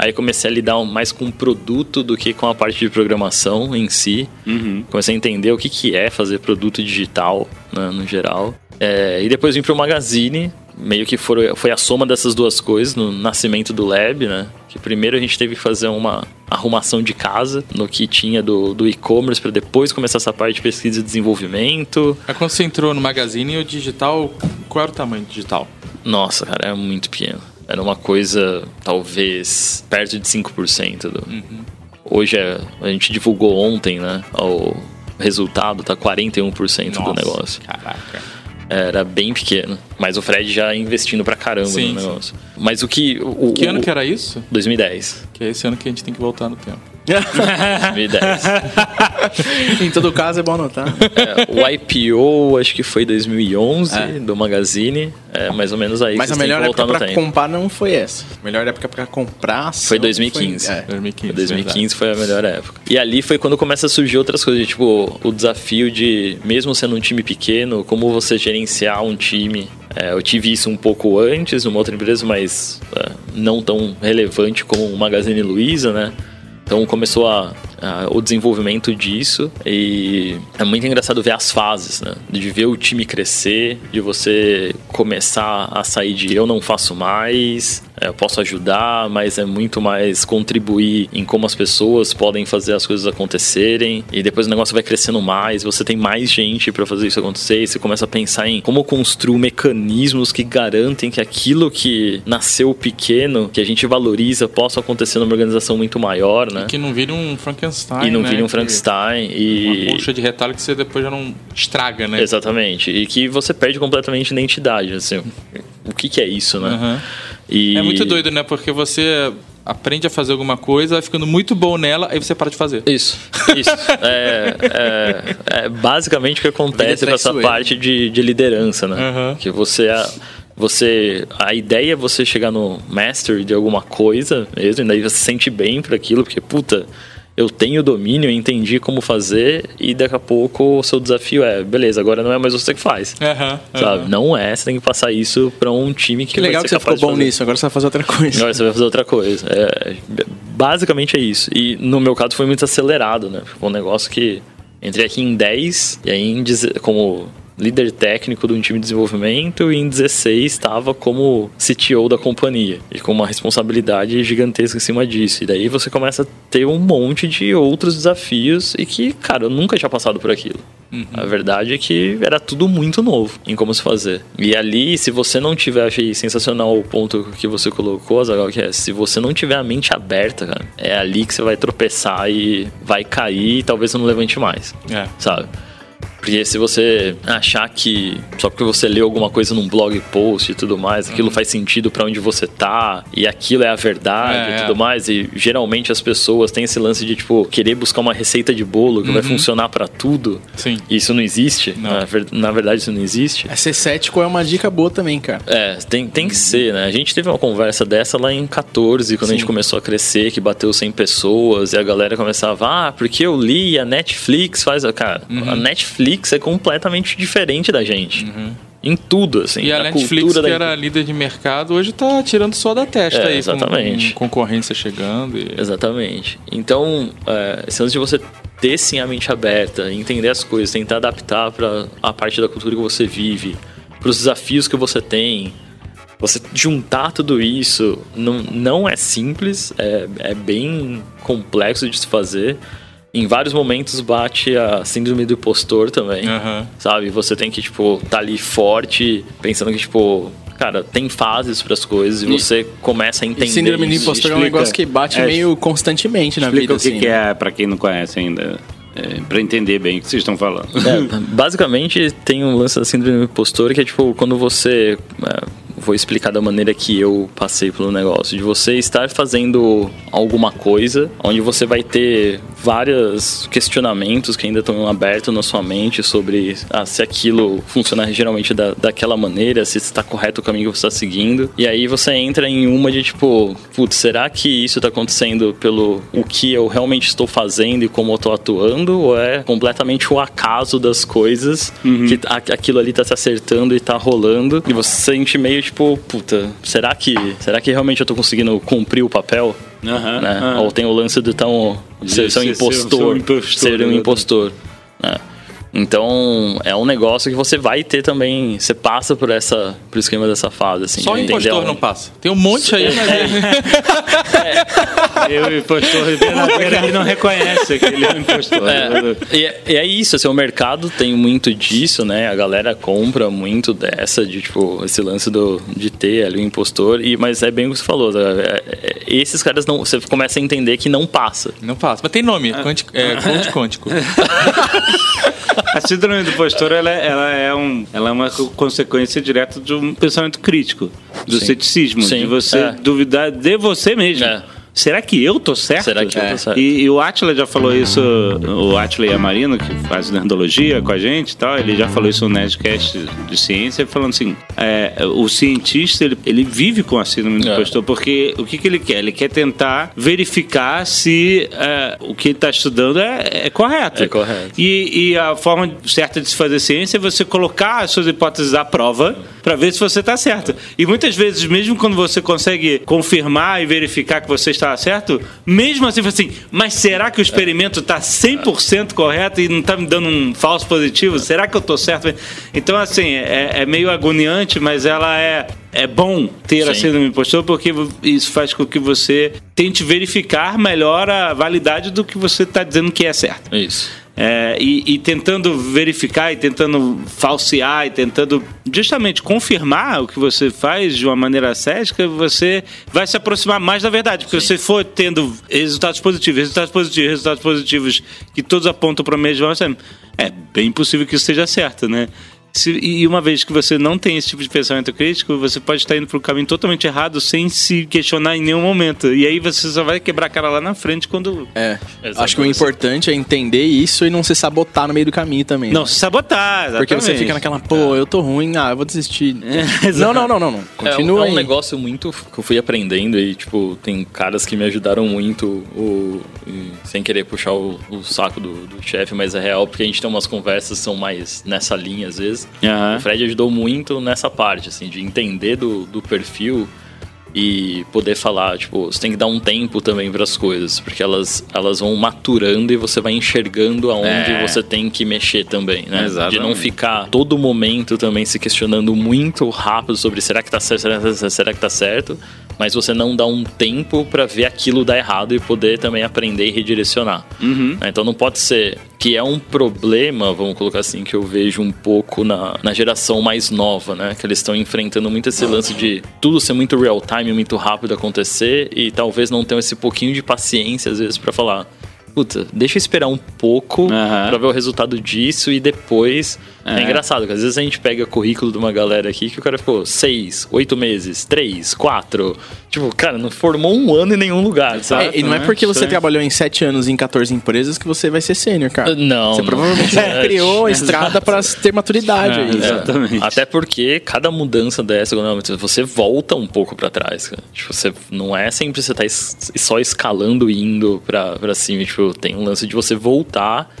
Aí comecei a lidar mais com o produto do que com a parte de programação em si. Comecei a entender o que, que é fazer produto digital, né, no geral. É, e depois vim para o Magazine, meio que foi, foi a soma dessas duas coisas no nascimento do Lab, né? Que primeiro a gente teve que fazer uma arrumação de casa no que tinha do, do e-commerce para depois começar essa parte de pesquisa e desenvolvimento. Aí quando você entrou no Magazine, o digital, qual era o tamanho do digital? Nossa, cara, era muito pequeno. Era uma coisa, talvez, perto de 5% do. Hoje é, a gente divulgou ontem, né? O resultado tá 41% do Nossa, negócio. Caraca. Era bem pequeno. Mas o Fred já investindo pra caramba Sim, no sim. negócio. Mas o que. O, Que o- ano que era isso? 2010. Que é esse ano que a gente tem que voltar no tempo. 2010. em todo caso, é bom anotar. É, o IPO, acho que foi 2011, do Magazine. É mais ou menos aí. Mas a melhor época tempo. comprar não foi essa. A melhor época pra comprar Foi 2015. Foi, é. 2015. 2015 foi a melhor época. E ali foi quando começa a surgir outras coisas, tipo, o desafio de, mesmo sendo um time pequeno, como você gerenciar um time. É, eu tive isso um pouco antes, numa outra empresa, mas é, não tão relevante como o Magazine Luiza, né? Então começou a, a, o desenvolvimento disso e é muito engraçado ver as fases, né? De ver o time crescer, de você começar a sair de eu não faço mais, é, eu posso ajudar, mas é muito mais contribuir em como as pessoas podem fazer as coisas acontecerem e depois o negócio vai crescendo mais, você tem mais gente para fazer isso acontecer e você começa a pensar em como construir mecanismos que garantem que aquilo que nasceu pequeno, que a gente valoriza, possa acontecer numa organização muito maior, né? E que não vire um Frankenstein. E não né? vire um Que- Frankenstein e Uma colcha de retalho que você depois já não estraga, né? Exatamente. E que você perde completamente a identidade, assim. O que, que é isso, né? Aham. E... É muito doido, né? Porque você aprende a fazer alguma coisa, vai ficando muito bom nela, aí você para de fazer. Isso, isso. É, é- é basicamente o que acontece com essa parte de, de liderança, né? Aham. Que você, você. A ideia é você chegar no master de alguma coisa mesmo, e daí você se sente bem por aquilo, porque, puta. Eu tenho domínio, eu entendi como fazer, e daqui a pouco o seu desafio é: beleza, agora não é mais você que faz. Aham, Sabe? aham. Não é, você tem que passar isso pra um time que, Que legal vai que você ficou bom nisso, agora você vai fazer outra coisa. Agora você vai fazer outra coisa. É, basicamente é isso. E no meu caso foi muito acelerado, né? Foi um negócio que entrei aqui em 10 e aí em como líder técnico de um time de desenvolvimento e em 16 estava como CTO da companhia e com uma responsabilidade gigantesca em cima disso. E daí você começa a ter um monte de outros desafios e que, cara, eu nunca tinha passado por aquilo. A verdade é que era tudo muito novo em como se fazer. E ali, se você não tiver, achei sensacional o ponto que você colocou, Azaghal, que é se você não tiver a mente aberta, cara, é ali que você vai tropeçar e vai cair e talvez você não levante mais, É. sabe? Porque se você achar que só porque você leu alguma coisa num blog post e tudo mais, aquilo faz sentido pra onde você tá e aquilo é a verdade É, e é. tudo mais, e geralmente as pessoas têm esse lance de tipo querer buscar uma receita de bolo que vai funcionar pra tudo. Sim. E Isso não existe. Não. Na, na verdade, isso não existe. É ser cético é uma dica boa também, cara. É, tem, tem que ser, né? A gente teve uma conversa dessa lá em 14, quando a gente começou a crescer, que bateu 100 pessoas, e a galera começava, ah, porque eu li, a Netflix faz. Cara, Uhum. a Netflix é completamente diferente da gente. Em tudo, assim. E a Netflix, cultura que da era líder de mercado, hoje tá tirando só da testa É, aí. com- exatamente. Com, concorrência chegando. E... Exatamente. Então, é, esse lance de você ter sim a mente aberta, entender as coisas, tentar adaptar para a parte da cultura que você vive, para os desafios que você tem. Você juntar tudo isso não, não é simples, é, é bem complexo de se fazer. Em vários momentos bate a síndrome do impostor também. Aham. Sabe? Você tem que, tipo, tá ali forte, pensando que, tipo, cara, tem fases para as coisas e, você começa a entender. E síndrome do impostor é um explica- negócio que bate é, meio constantemente na vida, Explica o que, assim. que né? é, pra quem não conhece ainda, é, pra entender bem o que vocês estão falando. É, basicamente tem um lance da síndrome do impostor que é tipo quando você. Vou explicar da maneira que eu passei pelo negócio. De você estar fazendo alguma coisa onde você vai ter vários questionamentos que ainda estão abertos na sua mente sobre ah, se aquilo funciona geralmente da, daquela maneira, se está correto o caminho que você está seguindo. E aí você entra em uma de tipo, putz, será que isso está acontecendo pelo o que eu realmente estou fazendo e como eu estou atuando? Ou é completamente o acaso das coisas que a- aquilo ali tá se acertando e tá rolando? E você se sente meio tipo, puta, será que, será que realmente eu tô conseguindo cumprir o papel? Aham, né? aham. Ou tem o lance do tão De ser, ser um impostor, ser um impostor, ser um impostor. né? Então é um negócio que você vai ter também. Você passa por essa, por esquema dessa fase, assim. Só o impostor não passa. Tem um monte aí, mas Eu, impostor verdadeiro, ele não reconhece que ele é um impostor. É, e, é- e é isso, assim, o mercado tem muito disso, né? A galera compra muito dessa, de tipo, esse lance do, de ter ali o impostor, e, mas é bem o que você falou, né? É- é- esses caras não. Você começa a entender que não passa. não passa. Mas tem nome, quântico, é, quântico. A síndrome do impostor ela, é- ela é um, ela é uma co- consequência direta de um pensamento crítico, do Sim. ceticismo, Sim, de você é. duvidar de você mesmo. É. será que eu tô certo? Será que eu tô É. certo? E, e o Atila já falou isso, o Atila e a Marina, que faz nerdologia com a gente e tal, ele já falou isso no Nerdcast de ciência, falando assim, é, o cientista, ele, ele vive com a síndrome do É. impostor, porque o que, que ele quer? Ele quer tentar verificar se é, o que ele está estudando é, é correto. É correto. E, e a forma certa de se fazer ciência é você colocar as suas hipóteses à prova para ver se você está certo. E muitas vezes, mesmo quando você consegue confirmar e verificar que você está certo, mesmo assim, assim, mas será que o experimento está 100% correto e não está me dando um falso positivo? Será que eu estou certo? Então, assim, é, é meio agoniante, mas ela é, é bom ter a Sim. síndrome do impostor porque isso faz com que você tente verificar melhor a validade do que você está dizendo que é certo. Isso. É, e, e tentando verificar e tentando falsear e tentando justamente confirmar o que você faz de uma maneira cética, você vai se aproximar mais da verdade. Porque se você for tendo resultados positivos, resultados positivos, resultados positivos que todos apontam para a mesma é bem possível que isso esteja certo, né? Se- e uma vez que você não tem esse tipo de pensamento crítico, você pode estar indo para o caminho totalmente errado sem se questionar em nenhum momento. E aí você só vai quebrar a cara lá na frente quando É. Exatamente. Acho que o importante é entender isso e não se sabotar no meio do caminho também. não né? se sabotar. Porque você exatamente. fica naquela, pô, eu tô ruim, ah, eu vou desistir. É, não, não, não, não, não. É, Continua é um aí. negócio muito que eu fui aprendendo e, tipo, tem caras que me ajudaram muito, o, e sem querer puxar o, o saco do, do chefe, mas é real, porque a gente tem umas conversas que são mais nessa linha, às vezes. Aham. O Fred ajudou muito nessa parte, assim, de entender do, do perfil e poder falar, tipo, você tem que dar um tempo também para as coisas, porque elas, elas vão maturando e você vai enxergando aonde É. você tem que mexer também, né? Exatamente. De não ficar todo momento também se questionando muito rápido sobre será que tá certo, será que tá certo, será que tá certo, mas você não dá um tempo para ver aquilo dar errado e poder também aprender e redirecionar. Uhum. Né? Então não pode ser que é um problema, vamos colocar assim, que eu vejo um pouco na, na geração mais nova, né? Que eles estão enfrentando muito esse lance de tudo ser muito real time, muito rápido acontecer e talvez não tenham esse pouquinho de paciência às vezes para falar. Puta, deixa eu esperar um pouco Aham. pra ver o resultado disso e depois. É. É. engraçado, que às vezes a gente pega currículo de uma galera aqui que o cara ficou seis, oito meses, três, quatro. Tipo, cara, não formou um ano em nenhum lugar, sabe? É, e não é né? porque você é. trabalhou em 7 anos em 14 empresas que você vai ser sênior, cara. Não, Você não. provavelmente É, criou a estrada pra ter maturidade É, aí. Exatamente. Até porque cada mudança dessa, quando você volta um pouco pra trás, cara. Tipo, você não é sempre você tá es- só escalando e indo pra, pra cima. Tipo, tem um lance de você voltar.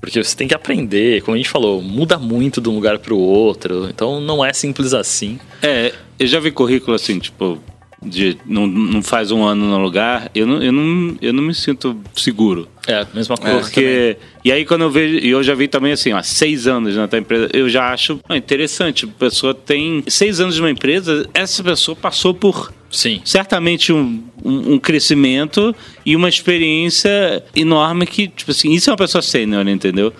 Porque você tem que aprender, como a gente falou, muda muito de um lugar pro outro. Então não é simples assim. É, eu já vi currículo assim, tipo, de não, não faz um ano no lugar, eu não, eu não, eu não me sinto seguro. É, mesma coisa. também. Porque. E aí quando eu vejo. E eu já vi também assim, ó, seis anos na tua empresa, eu já acho ah, interessante. A pessoa tem seis anos de uma empresa, essa pessoa passou por Sim. certamente um, um, um crescimento e uma experiência enorme que, tipo assim, isso é uma pessoa sênior, entendeu?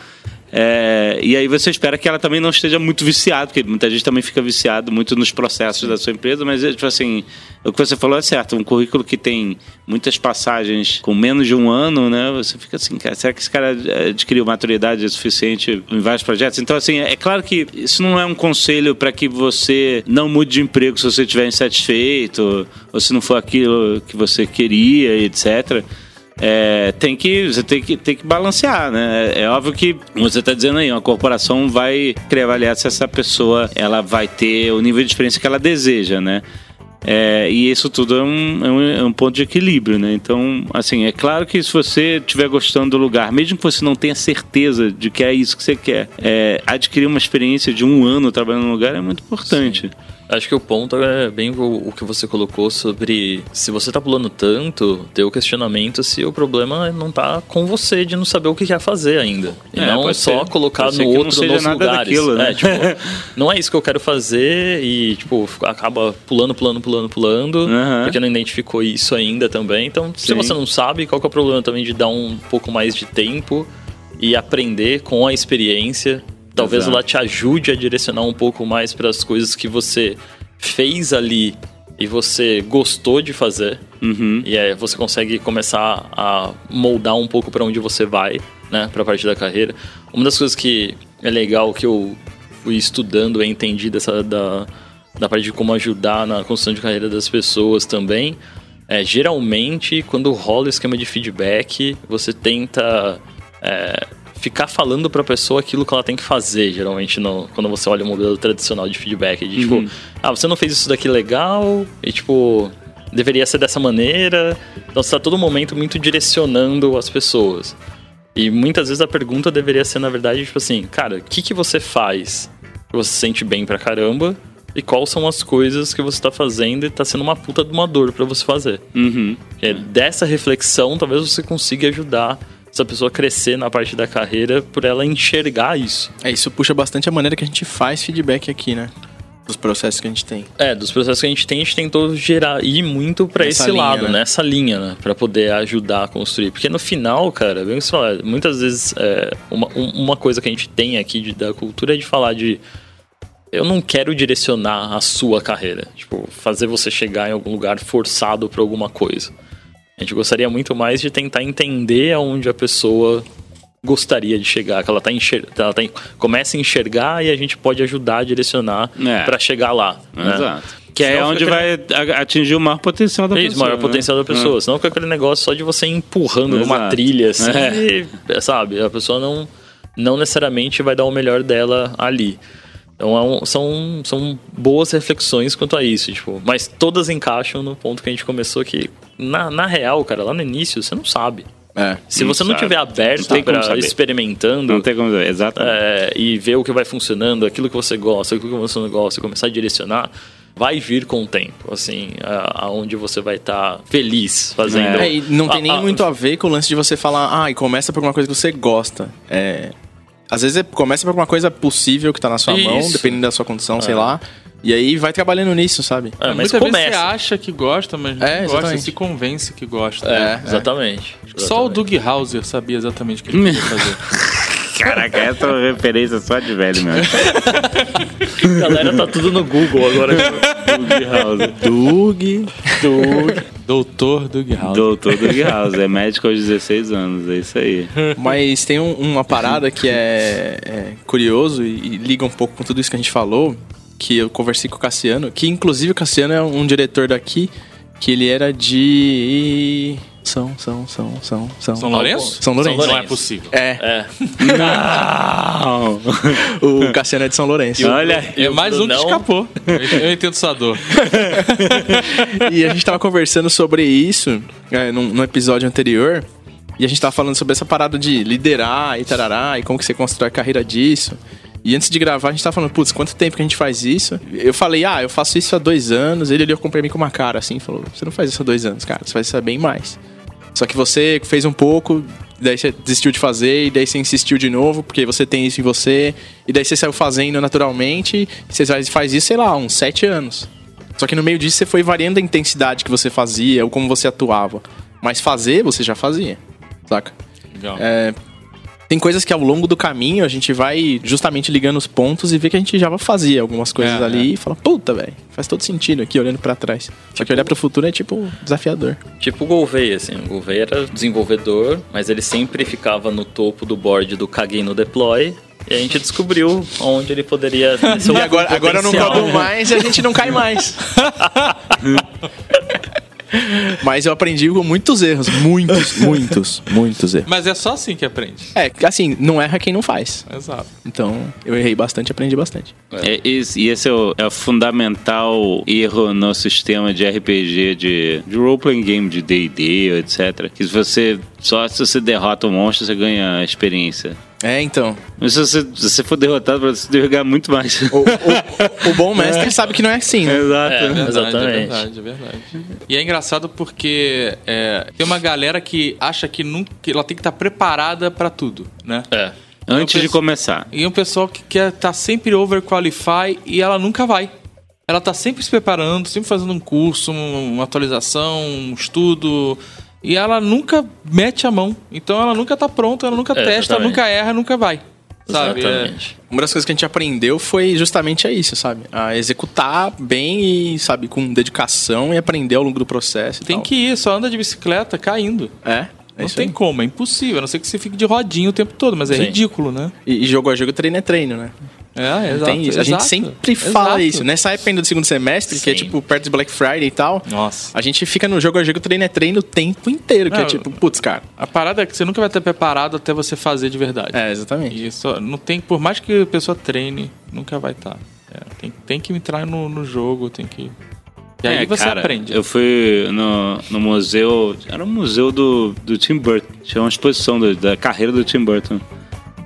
É, e aí você espera que ela também não esteja muito viciada, porque muita gente também fica viciado muito nos processos da sua empresa, mas tipo assim, o que você falou é certo, um currículo que tem muitas passagens com menos de um ano, né? Você fica assim, cara, será que esse cara adquiriu maturidade suficiente em vários projetos? Então, assim, é claro que isso não é um conselho para que você não mude de emprego se você estiver insatisfeito, ou se não for aquilo que você queria, etc. É, tem que você tem que, tem que balancear, né? É, óbvio que você está dizendo aí, uma corporação vai querer avaliar se essa pessoa ela vai ter o nível de experiência que ela deseja, né? É, e isso tudo é um, é, um, é um ponto de equilíbrio, né? Então, assim, é claro que se você estiver gostando do lugar, mesmo que você não tenha certeza de que é isso que você quer, é, adquirir uma experiência de um ano trabalhando no lugar é muito importante. Acho que o ponto é bem o, o que você colocou sobre se você tá pulando tanto, ter o questionamento se o problema não tá com você de não saber o que quer fazer ainda. E É, não só ser. colocar no outro nos lugares. daquilo, né? É, tipo, não é isso que eu quero fazer e, tipo, acaba pulando, pulando, pulando, pulando, Aham. porque não identificou isso ainda também. Então, se Sim. você não sabe, qual que é o problema também de dar um pouco mais de tempo e aprender com a experiência. Talvez Exato. ela te ajude a direcionar um pouco mais para as coisas que você fez ali e você gostou de fazer. Uhum. E aí você consegue começar a moldar um pouco para onde você vai, né, para parte da carreira. Uma das coisas que é legal que eu fui estudando e entendi dessa da da parte de como ajudar na construção de carreira das pessoas também É, geralmente, quando rola o esquema de feedback, você tenta é, ficar falando pra pessoa aquilo que ela tem que fazer, geralmente, no, quando você olha o modelo tradicional de feedback. De, Tipo, ah, você não fez isso daqui legal, e tipo, deveria ser dessa maneira. Então você tá todo momento muito direcionando as pessoas. E muitas vezes a pergunta deveria ser, na verdade, tipo assim, cara, o que, que você faz que você se sente bem pra caramba? E quais são as coisas que você tá fazendo e tá sendo uma puta de uma dor pra você fazer? Uhum. É, dessa reflexão, talvez você consiga ajudar essa pessoa crescer na parte da carreira por ela enxergar isso. É, isso puxa bastante a maneira que a gente faz feedback aqui, né? Dos processos que a gente tem. É, dos processos que a gente tem, a gente tentou gerar, ir muito pra Nessa esse linha, lado, né? nessa linha, né? Pra poder ajudar a construir. Porque no final, cara, bem que você fala, muitas vezes é, uma, um- uma coisa que a gente tem aqui de- da cultura é de falar de. Eu não quero direcionar a sua carreira. Tipo, fazer você chegar em algum lugar forçado pra alguma coisa. A gente gostaria muito mais de tentar entender aonde a pessoa gostaria de chegar, que ela tá enxer... ela tá começa a enxergar e a gente pode ajudar a direcionar É. pra chegar lá. né? Exato. Que é Senão onde fica vai atingir o maior potencial da Isso, pessoa. maior né? potencial da pessoa. Senão fica aquele negócio só de você empurrando numa Exato. trilha, assim, É. e, sabe? A pessoa não, não necessariamente vai dar o melhor dela ali. Então é um- são, são boas reflexões quanto a isso, tipo, mas todas encaixam no ponto que a gente começou que, na, na real, cara, lá no início, você não sabe. É. Se Não você não sabe. tiver Não aberto como pra saber. experimentando, Não tem como dizer, exatamente. é, e ver o que vai funcionando, aquilo que você gosta, aquilo que você não gosta, e começar a direcionar, vai vir com o tempo, assim, a- aonde você vai estar feliz fazendo. É, e não tem nem Ah, ah, muito a ver com o lance de você falar, ah, e começa por alguma coisa que você gosta. É. Às vezes é- começa por alguma coisa possível que tá na sua mão, Isso. dependendo da sua condição, sei lá. E aí vai trabalhando nisso, sabe? É, mas vezes começa. você acha que gosta, mas não É, gosta, exatamente. você se convence que gosta. É, exatamente. Só o. Doug Hauser sabia exatamente o que ele queria fazer. Caraca, essa é uma referência só de velho mesmo. A galera tá tudo no Google agora. Doug House. Doug. Doutor Doug Hauser. Doutor Doug House. É médico aos 16 anos, é isso aí. Mas tem um- uma parada que é, é curioso e, e liga um pouco com tudo isso que a gente falou, que eu conversei com o Cassiano, que inclusive o Cassiano é um diretor daqui, que ele era de... São, são, são, são, são... São Lourenço? São Lourenço. São Não é possível. É, É. Não! o Cassiano é de São Lourenço. Olha, É mais um que escapou. Eu, entendo sua dor. E a gente tava conversando sobre isso é, num, num episódio anterior. E a gente tava falando sobre essa parada de liderar e tarará, e como que você constrói a carreira disso. E antes de gravar, a gente tava falando, putz, quanto tempo que a gente faz isso? Eu falei, ah, eu faço isso há dois anos. Ele olhou pra mim com uma cara assim e falou, você não faz isso há dois anos, cara, você faz isso há bem mais. Só que você fez um pouco, daí você desistiu de fazer, e daí você insistiu de novo, porque você tem isso em você, e daí você saiu fazendo naturalmente, e você faz- isso, sei lá, uns sete anos. Só que no meio disso você foi variando a intensidade que você fazia, ou como você atuava. Mas fazer, você já fazia, saca? Legal. É, tem coisas que ao longo do caminho a gente vai justamente ligando os pontos e vê que a gente já fazia algumas coisas É, ali e fala, puta, velho, faz todo sentido aqui olhando pra trás. Só que olhar pro futuro é tipo desafiador. Tipo o Gouveia, assim. O Gouveia era desenvolvedor, mas ele sempre ficava no topo do board do Caguei no Deploy. E a gente descobriu onde ele poderia seu E agora, agora eu não cobro mais e a gente não cai mais. Mas eu aprendi com muitos erros. Muitos, muitos, muitos erros. Mas é só assim que aprende. É, assim, não erra quem não faz. Exato. Então, eu errei bastante, aprendi bastante. É, esse- e esse é o, é o fundamental erro no sistema de RPG, de, de role-playing game, de D&D, etc. Que se você, só se você derrota o monstro, você ganha experiência. É, então. Mas se você, se você for derrotado, você deve ganhar muito mais. O, o- o bom mestre sabe que não é assim, né? Exato. É. Verdade, Exatamente. É verdade, é verdade. E é engraçado porque é, tem uma galera que acha que, nunca, que ela tem que estar preparada pra tudo, né? É. Antes de começar. E um pessoal que quer estar sempre overqualify e ela nunca vai. Ela tá sempre se preparando, sempre fazendo um curso, um- uma atualização, um estudo. E ela nunca mete a mão. Então ela nunca tá pronta, ela nunca É, testa, ela exatamente. nunca erra, nunca vai. Sabe? É, Exatamente. Uma das coisas que a gente aprendeu foi justamente a isso, sabe? A executar bem e, sabe, com dedicação e aprender ao longo do processo. e tem tal. que ir, só anda de bicicleta caindo. É, é Não tem aí. como, é impossível. A não ser que você fique de rodinha o tempo todo, mas é Sim. ridículo, né? E, e jogo a jogo, treino é treino, né? É, Não exato. tem isso. A gente exato, sempre fala exato. isso. Nessa época ainda do segundo semestre, que é Sim. tipo perto do Black Friday e tal, Nossa. a gente fica no jogo a jogo, treino é treino o tempo inteiro. Que é Não, tipo, putz, cara. A parada é que você nunca vai estar preparado até você fazer de verdade. É, exatamente. Isso não tem, por mais que a pessoa treine, nunca vai estar. É, tem, tem que entrar no, no jogo, tem que. E aí É, você cara, aprende. Eu fui no, no museu. Era um museu do, do Tim Burton. Tinha uma exposição do- da carreira do Tim Burton.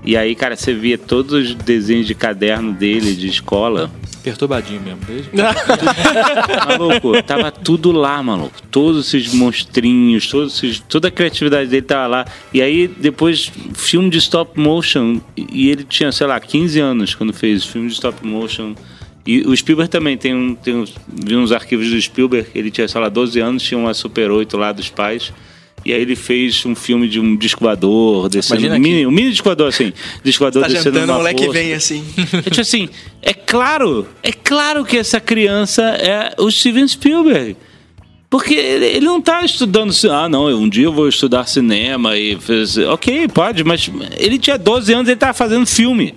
E aí, cara, você via todos os desenhos de caderno dele, de escola. Perturbadinho mesmo. Desde... Maluco, tava tudo lá, maluco. Todos esses monstrinhos, todos esses, toda a criatividade dele tava lá. E aí, depois, filme de stop motion. E ele tinha, sei lá, 15 anos quando fez filme de stop motion. E o Spielberg também tem um. Tem uns, vi uns arquivos do Spielberg, ele tinha, sei lá, 12 anos, tinha uma Super 8 lá dos pais. E aí ele fez um filme de um disco voador, descendo. Imagina Um mini, um mini disco voador, assim. Disco voador Tá descendo jantando, o numa moleque força. vem assim. É tipo assim, é claro, é claro que essa criança é o Steven Spielberg. Porque ele, ele não tá estudando, ah, não, um dia eu vou estudar cinema e fez, ok, pode, mas ele tinha 12 anos e ele tava fazendo filme,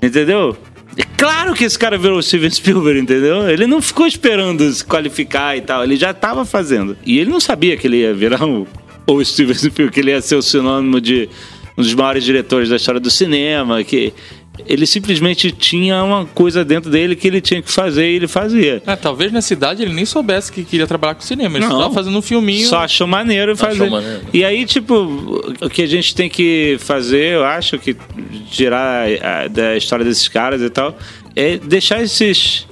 entendeu? É claro que esse cara virou o Steven Spielberg, entendeu? Ele não ficou esperando se qualificar e tal, ele já tava fazendo. E ele não sabia que ele ia virar o, o Steven Spielberg, que ele ia ser o sinônimo de um dos maiores diretores da história do cinema, que ele simplesmente tinha uma coisa dentro dele que ele tinha que fazer e ele fazia. É, talvez nessa idade ele nem soubesse que queria trabalhar com cinema. Ele estava fazendo um filminho. Só achou maneiro fazer. maneiro. E aí, tipo, o que a gente tem que fazer, eu acho que tirar da história desses caras e tal, é deixar esses,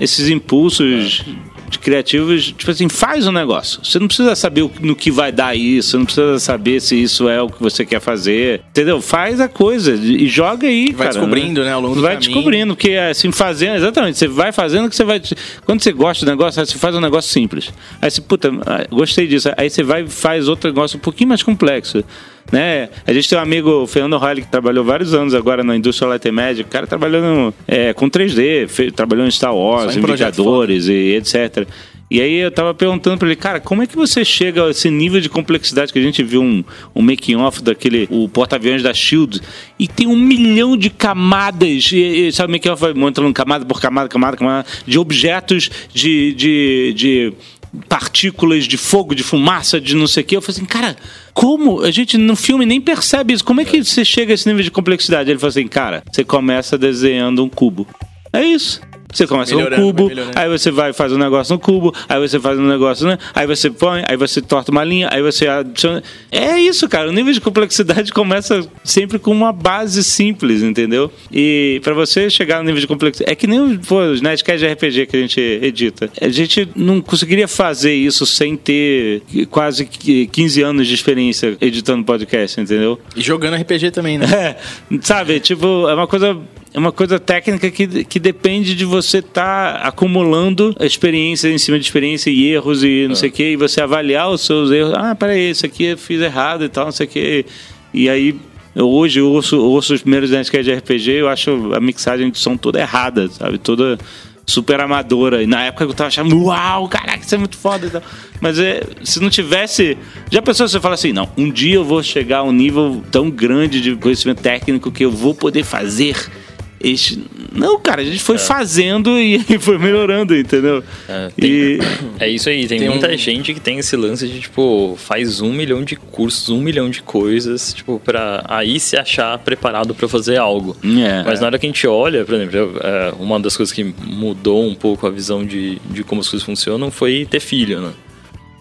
esses impulsos de criativos, tipo assim, faz um negócio. Você não precisa saber o- no que vai dar isso, você não precisa saber se isso é o que você quer fazer. Entendeu? Faz a coisa e joga aí, Vai cara. descobrindo, né, ao longo do Vai caminho. descobrindo, porque assim, fazendo, exatamente, você vai fazendo que você vai. Quando você gosta do negócio, aí você faz um negócio simples. Aí você, puta, ah, gostei disso. Aí você vai e faz outro negócio um pouquinho mais complexo. Né? A gente tem um amigo, o Fernando Riley, que trabalhou vários anos agora na indústria Light Magic. O cara trabalhou no, é, com 3D, fe- trabalhou em Star Wars, em Vingadores e etc. E aí eu tava perguntando pra ele, cara, como é que você chega a esse nível de complexidade que a gente viu um, um making off daquele, o porta-aviões da SHIELD, e tem um milhão de camadas, e, e sabe o making off vai montando camada por camada, camada, camada, de objetos, de, de, de partículas de fogo, de fumaça, de não sei o quê. Eu falei assim, cara, como? A gente no filme nem percebe isso. Como é que você chega a esse nível de complexidade? Ele falou assim, cara, você começa desenhando um cubo. É isso. Você começa com um Melhorando, cubo, aí você vai fazer um negócio no cubo, aí você faz um negócio, né? Aí você põe, aí você torta uma linha, aí você adiciona. É isso, cara. O nível de complexidade começa sempre com uma base simples, entendeu? E pra você chegar no nível de complexidade. É que nem pô, os Nerdcast de RPG que a gente edita. A gente não conseguiria fazer isso sem ter quase que 15 anos de experiência editando podcast, entendeu? E jogando RPG também, né? É, sabe, tipo, é uma coisa. É uma coisa técnica que, que depende de você estar acumulando experiência em cima de experiência e erros e não sei o que, e você avaliar os seus erros. Ah, peraí, isso aqui eu fiz errado e tal, não sei o que. E aí, eu hoje eu ouço, ouço os primeiros Nerdcast de RPG, eu acho a mixagem de som toda errada, sabe? Toda super amadora. E na época eu tava achando, uau, caraca, isso é muito foda e tal. Mas é, se não tivesse. Já pensou você fala assim, não, um dia eu vou chegar a um nível tão grande de conhecimento técnico que eu vou poder fazer. Este... Não, cara, a gente foi fazendo e foi melhorando, entendeu? É, tem- e É isso aí, tem, Tem muita um- gente que tem esse lance de, tipo, faz um milhão de cursos, um milhão de coisas, tipo, pra aí se achar preparado pra fazer algo. É. Mas na hora que a gente olha, por exemplo, é, uma das coisas que mudou um pouco a visão de, de como as coisas funcionam foi ter filho, né?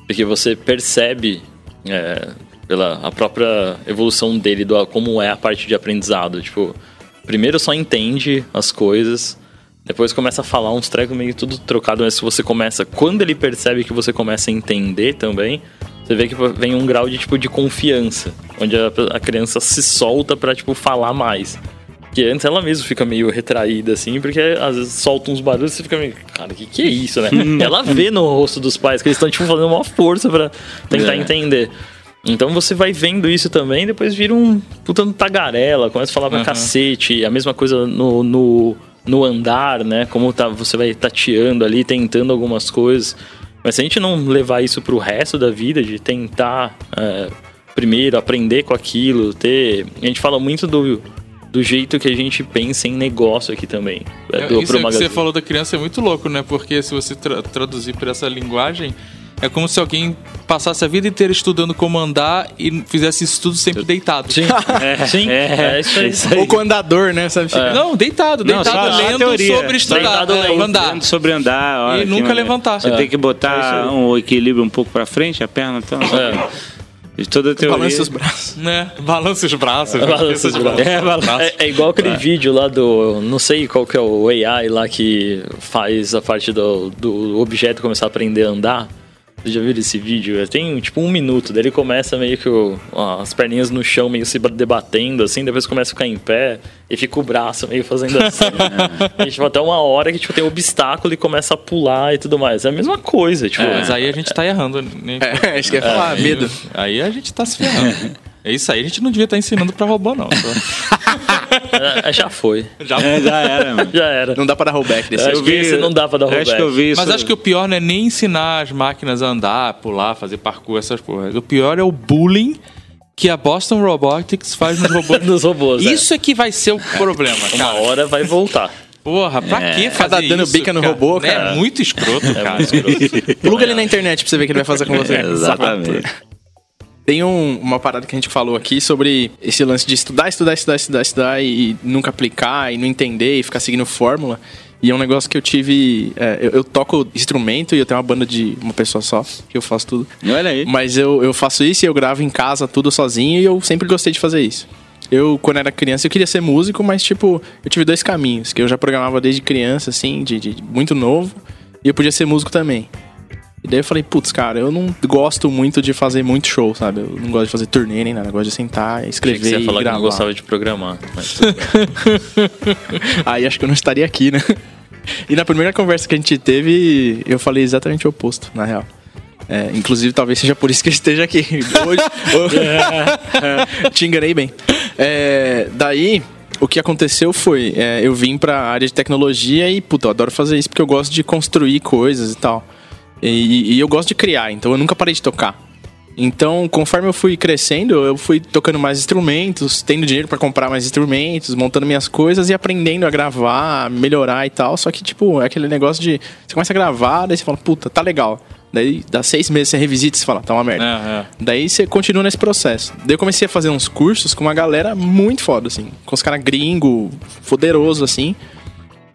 Porque você percebe, é, pela a própria evolução dele, do, como é a parte de aprendizado. Tipo, primeiro só entende as coisas, depois começa a falar uns trecos meio tudo trocado, mas se você começa, quando ele percebe que você começa a entender também, você vê que vem um grau de tipo de confiança, onde a, a criança se solta pra tipo falar mais. Que antes ela mesma fica meio retraída, assim, porque às vezes solta uns barulhos e você fica meio, cara, que que é isso, né? ela vê no rosto dos pais que eles estão, tipo, fazendo uma força pra tentar É. entender. Então você vai vendo isso também, depois vira um puta no tagarela, começa a falar pra Uhum. cacete, a mesma coisa no, no, no andar, né? Como tá, você vai tateando ali, tentando algumas coisas. Mas se a gente não levar isso pro resto da vida, de tentar é, primeiro aprender com aquilo, ter. A gente fala muito do, do jeito que a gente pensa em negócio aqui também. É, do, Isso pro que você falou da criança é muito louco, né? Porque se você tra- traduzir por essa linguagem, é como se alguém passasse a vida inteira estudando como andar e fizesse isso tudo sempre deitado. Sim, sim, é, isso aí. Ou com andador, né? Sabe? Fica- Não, deitado, Não, deitado a lendo teoria. sobre estudar, Deitado é, lendo, andar. Lendo sobre andar. olha E nunca levantar. Você É. tem que botar um equilíbrio um pouco pra frente, a perna. Então, É. De toda a teoria. Balança os braços. Né? Balança os braços. Balança os braços. É, balança. É, é igual aquele vídeo lá do. Não sei qual que é o AI lá que faz a parte do, do objeto começar a aprender a andar. Vocês já viram esse vídeo? Tem tipo um minuto, daí ele começa meio que o- ó, as perninhas no chão, meio se debatendo, assim, depois começa a ficar em pé e fica o braço meio fazendo assim. e, tipo, até uma hora que tipo, tem um obstáculo e começa a pular e tudo mais. É a mesma coisa, tipo. É, mas aí a gente tá errando. Né? É, isso que ia falar, Aí- medo. Aí a gente tá se ferrando. É isso aí, a gente não devia estar ensinando pra robô, não. é, já foi. Já É, já era, mano. Já era. Não dá pra dar rollback desse. Acho que esse não dá pra dar Acho rollback. que eu vi isso. Mas acho que o pior não é nem ensinar as máquinas a andar, pular, fazer parkour, essas porras. O pior é o bullying que a Boston Robotics faz nos robôs. Dos robôs. é. Isso é que vai ser o problema, Uma cara. hora vai voltar. Porra, pra É. que fazer Tá dando isso, bica no cara? robô, Né? cara. É muito escroto, cara. Pluga ele na internet pra você ver o que ele vai fazer com você. Exatamente. Tem um- uma parada que a gente falou aqui sobre esse lance de estudar, estudar, estudar, estudar, estudar e nunca aplicar e não entender e ficar seguindo fórmula. E é um negócio que eu tive. é, eu, eu toco instrumento e eu tenho uma banda de uma pessoa só, que eu faço tudo. Olha aí. Mas eu, eu faço isso e eu gravo em casa tudo sozinho e eu sempre gostei de fazer isso. Eu, quando era criança, eu queria ser músico, mas, tipo, eu tive dois caminhos. Que eu já programava desde criança, assim, de, de muito novo. E eu podia ser músico também. E daí eu falei, putz, cara, eu não gosto muito de fazer muito show, sabe? Eu não gosto de fazer turnê nem nada. Eu gosto de sentar, Achei escrever que você ia e falar que gravar. não gostava de programar. Mas. Aí acho que eu não estaria aqui, né? E na primeira conversa que a gente teve, eu falei exatamente o oposto, na real. É, inclusive, talvez seja por isso que eu esteja aqui. Hoje, hoje- te enganei bem. É, daí, o que aconteceu foi, é, eu vim pra área de tecnologia e, puta, eu adoro fazer isso porque eu gosto de construir coisas e tal. E, e eu gosto de criar, então eu nunca parei de tocar. Então, conforme eu fui crescendo, eu fui tocando mais instrumentos, tendo dinheiro pra comprar mais instrumentos, montando minhas coisas e aprendendo a gravar, melhorar e tal. Só que, tipo, é aquele negócio de. Você começa a gravar, daí você fala, puta, tá legal. Daí dá seis meses, você revisita e você fala, tá uma merda. É, é. Daí você continua nesse processo. Daí eu comecei a fazer uns cursos com uma galera muito foda, assim. Com os caras gringo, poderoso, assim.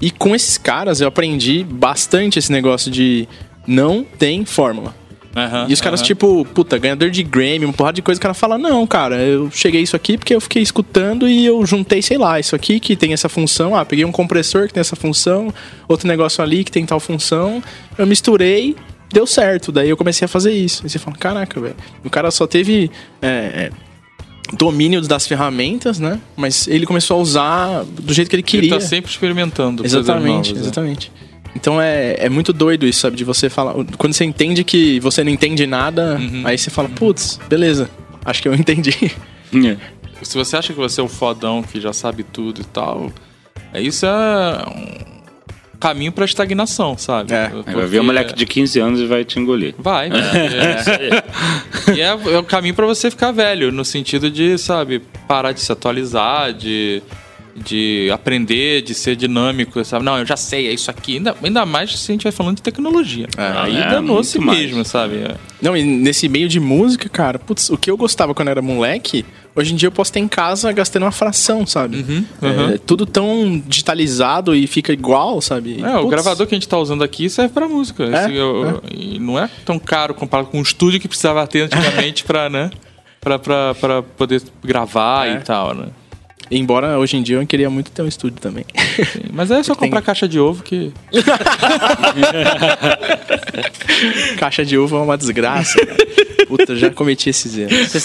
E com esses caras eu aprendi bastante esse negócio de não tem fórmula. Aham, E os caras, aham. tipo, puta, ganhador de Grammy, uma porrada de coisa, o cara fala, não, cara, eu cheguei isso aqui porque eu fiquei escutando e eu juntei, sei lá, isso aqui que tem essa função, ah, peguei um compressor que tem essa função, outro negócio ali que tem tal função, eu misturei, deu certo, daí eu comecei a fazer isso. E você fala, caraca, velho, o cara só teve é, é, domínio das ferramentas, né? Mas ele começou a usar do jeito que ele Ele queria. tá sempre experimentando. Exatamente, novas, né? Então é, é muito doido isso, sabe? De você falar. Quando você entende que você não entende nada, Uhum. aí você fala, putz, beleza, acho que eu entendi. É. Se você acha que você é o fodão que já sabe tudo e tal, é isso é um caminho pra estagnação, sabe? É. Aí vai ver um moleque de 15 anos e vai te engolir. Vai. É aí. E é, é o caminho pra você ficar velho, no sentido de, sabe, parar de se atualizar, de, de aprender, de ser dinâmico, sabe? Não, eu já sei, é isso aqui. Ainda, ainda mais se a gente vai falando de tecnologia. Aí é, danou-se muito mais. mesmo, sabe? É. Não, e nesse meio de música, cara, putz, o que eu gostava quando era moleque, hoje em dia eu posso ter em casa gastando uma fração, sabe? Uhum, uhum. É, tudo tão digitalizado e fica igual, sabe? É, o Putz, gravador que a gente tá usando aqui serve pra música. É, Esse, eu- E não é tão caro comparado com o estúdio que precisava ter antigamente pra, né? Pra, pra, pra poder gravar É. e tal, né? Embora hoje em dia eu queria muito ter um estúdio também. Sim, Mas é só Tem- comprar caixa de ovo que. Caixa de uva é uma desgraça. cara. Puta, eu já cometi esses erros.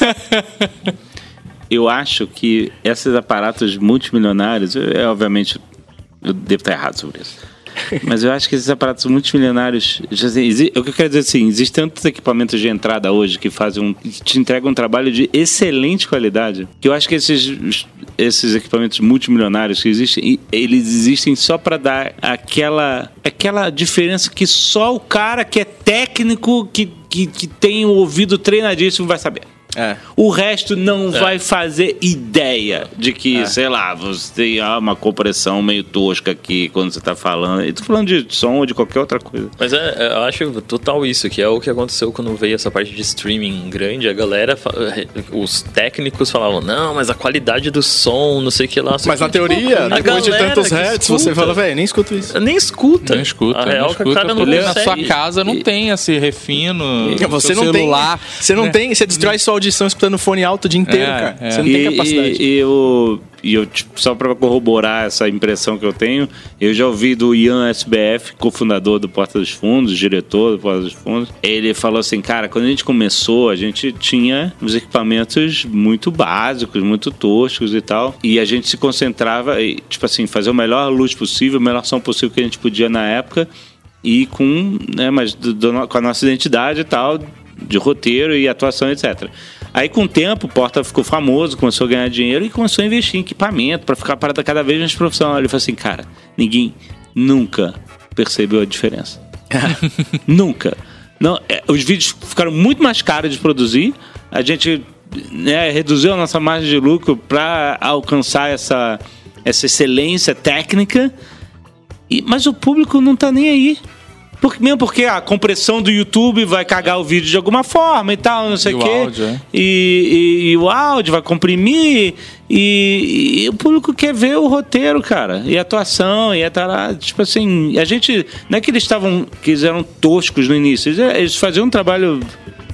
Eu acho que esses aparatos multimilionários, eu- é obviamente, eu devo estar errado sobre isso. Mas eu acho que esses aparatos multimilionários. sei, exi- O que eu quero dizer assim, existem tantos equipamentos de entrada hoje que fazem um, te entregam um trabalho de excelente qualidade. Que eu acho que esses, esses equipamentos multimilionários que existem, eles existem só para dar aquela, aquela diferença que só o cara que é técnico, que, que, que tem o ouvido treinadíssimo vai saber. É. O resto não vai fazer ideia de que, sei lá, você tem ah, uma compressão meio tosca aqui quando você tá falando. Eu tô falando de som ou de qualquer outra coisa. Mas é, é, eu acho total isso, que é o que aconteceu quando veio essa parte de streaming grande. A galera, os técnicos falavam, não, mas a qualidade do som, não sei o que lá. Mas na teoria, A depois de tantos hertz, você escuta- fala, velho, nem escuto isso. Nem escuta. Não escuta, A real é que escuta. o cara não na sua casa não tem esse refino. Você seu não celular, tem. Você não né? tem. Você destrói audição escutando fone alto o dia inteiro, É, cara. é. Você não tem capacidade. E, e eu, e eu tipo, só para corroborar essa impressão que eu tenho, eu já ouvi do Ian SBF, cofundador do Porta dos Fundos, diretor do Porta dos Fundos. Ele falou assim, cara, quando a gente começou, a gente tinha uns equipamentos muito básicos, muito toscos e tal, e a gente se concentrava, e, tipo assim, fazer o melhor luz possível, a melhor som possível que a gente podia na época e com, né, mas do- do- com a nossa identidade e tal, de roteiro e atuação, etc. Aí, com o tempo, o Porta ficou famoso, começou a ganhar dinheiro e começou a investir em equipamento para ficar parada cada vez mais profissional. Ele falou assim, cara, ninguém nunca percebeu a diferença. nunca. Não, é, os vídeos ficaram muito mais caros de produzir. A gente né, reduziu a nossa margem de lucro para alcançar essa, essa excelência técnica. E- mas o público não tá nem aí. Porque, mesmo porque a compressão do YouTube vai cagar o vídeo de alguma forma e tal, não sei E o quê. áudio, é. E, e- e o áudio vai comprimir. E, e o público quer ver o roteiro, cara. E a atuação, e a tará, Tipo assim, a gente. Não é que eles estavam. que eles eram toscos no início. Eles, eles faziam um trabalho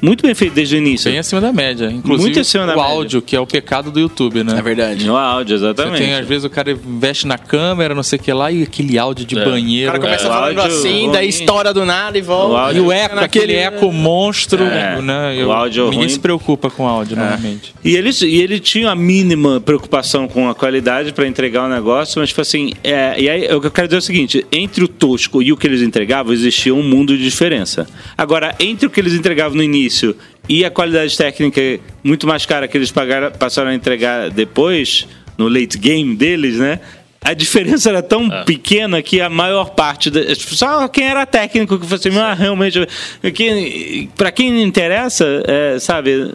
muito bem feito desde o início. Bem acima da média. Inclusive Muito acima da o média. áudio, que é o pecado do YouTube, né? É verdade. No áudio, Você exatamente. tem, às vezes, o cara investe na câmera, não sei o que lá, e aquele áudio de É. O banheiro. cara começa É, o falando áudio assim, ruim. daí estoura do nada e volta. O E o eco, aquele eco monstro, É, né? o áudio ninguém ruim. se preocupa com áudio, normalmente. E eles e ele tinha a mínima preocupação com a qualidade para entregar o negócio, mas tipo assim, é, e aí o que eu quero dizer é o seguinte, entre o tosco e o que eles entregavam existia um mundo de diferença. Agora, entre o que eles entregavam no início e a qualidade técnica muito mais cara que eles pagaram, passaram a entregar depois, no late game deles, né? A diferença era tão pequena que a maior parte só quem era técnico que fosse assim, ah, realmente quem, para quem interessa, é, sabe,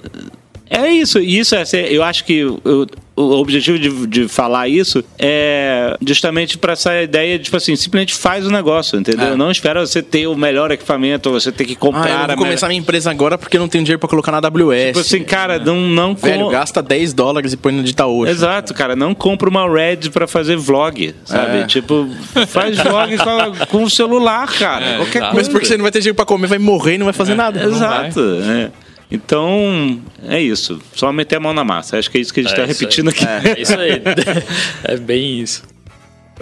é isso, e isso é, ser- eu acho que o, o objetivo de, de falar isso é justamente para essa ideia de, tipo assim, simplesmente faz o negócio, entendeu? É. Não espera você ter o melhor equipamento, ou você ter que Ah, eu comprar vou a começar minha empresa agora porque eu não tenho dinheiro pra colocar na AWS. Tipo assim, cara, não, não Velho, com- gasta 10 dólares e põe no Ditaoshi. Exato, cara, não compra uma Red pra fazer vlog, sabe? É. Tipo, faz vlog com, a- com o celular, cara. É, qualquer exato. coisa. Mas porque você não vai ter dinheiro pra comer, vai morrer e não vai fazer nada. Exato, é. Então, é isso. Só meter a mão na massa. Acho que é isso que a gente É está isso repetindo aí. aqui. É isso aí. é bem isso.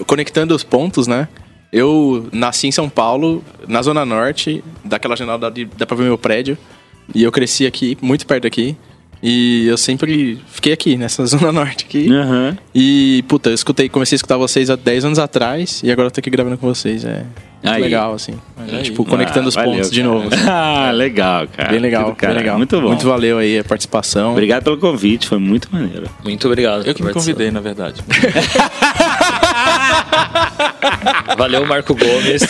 Conectando os pontos, né? Eu nasci em São Paulo, na Zona Norte, daquela janela dá, de- dá pra ver meu prédio. E eu cresci aqui, muito perto daqui. E eu sempre fiquei aqui, nessa Zona Norte aqui. Aham. E, puta, eu escutei, comecei a escutar vocês há 10 anos atrás e agora eu tô aqui gravando com vocês. É muito Aí. legal, assim. aí. tipo, conectando Ah, os valeu, pontos de cara. novo. assim. Ah, legal, cara. Bem legal, Cara, bem legal. Muito bom. Muito valeu aí a participação. Obrigado pelo convite, foi muito maneiro. Muito obrigado. Eu que me convidei, na verdade. Valeu, Marco Gomes.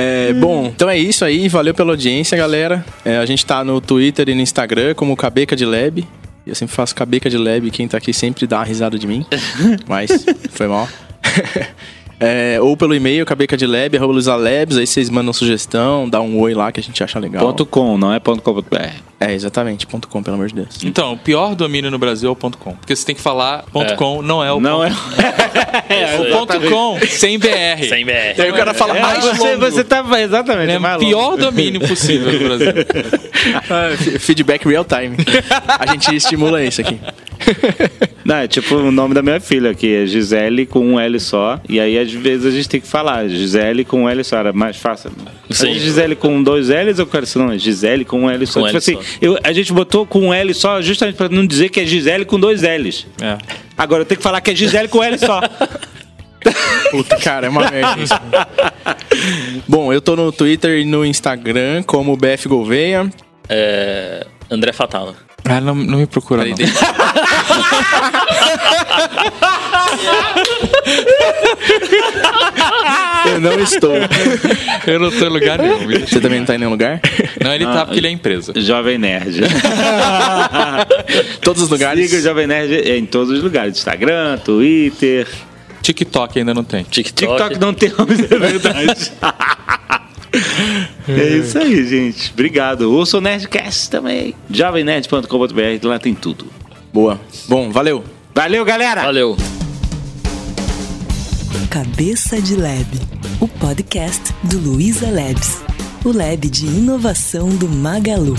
É, bom, então é isso aí. Valeu pela audiência, galera. É, a gente tá no Twitter e no Instagram como Cabeca de Lab. Eu sempre faço Cabeca de Lab. Quem tá aqui sempre dá uma risada de mim. Mas foi mal. É, ou pelo e-mail, cabecadilab, arroba luisalabs, aí vocês mandam sugestão, dá um oi lá que a gente acha legal. Ponto .com, não é ponto .com.br. É, exatamente, ponto .com, pelo amor de Deus. Então, o pior domínio no Brasil é o ponto .com. Porque você tem que falar ponto É. .com, não é o Não é... ponto, o ponto .com sem BR. Sem BR. Aí o cara fala É, mais você, longo. você tá... Exatamente, É é o mais pior longo. domínio possível no Brasil. Ah, Feedback real time. A gente estimula isso aqui. Não, é tipo o nome da minha filha, que é Gisele com um L só. E aí, às vezes, a gente tem que falar Gisele com um L só. Era mais fácil. Sim. Mas Gisele com dois L's, eu quero esse nome. Gisele com um L só. Com tipo L assim, só. eu- a gente botou com um L só justamente pra não dizer que é Gisele com dois L's. É. Agora eu tenho que falar que é Gisele com L só. Puta, cara, é uma merda isso. Bom, eu tô no Twitter e no Instagram como BF Gouveia. É, André Fatala. Ah, não, não me procura, não. não estou. Eu não tô em lugar nenhum. deixa Você também não paz. tá em nenhum lugar? Não, ele tá porque ele é empresa. Jovem Nerd. Todos os lugares. Siga o Jovem Nerd em todos os lugares. Instagram, Twitter. TikTok ainda não tem. TikTok. TikTok não tem nome, é verdade. É isso aí, gente. Obrigado. Ouça o Nerdcast também. jovemnerd.com.br, lá tem tudo. Boa. Bom, valeu. Valeu, galera! Valeu. Cabeça de Lab, o podcast do Luiza Labs, o lab de inovação do Magalu.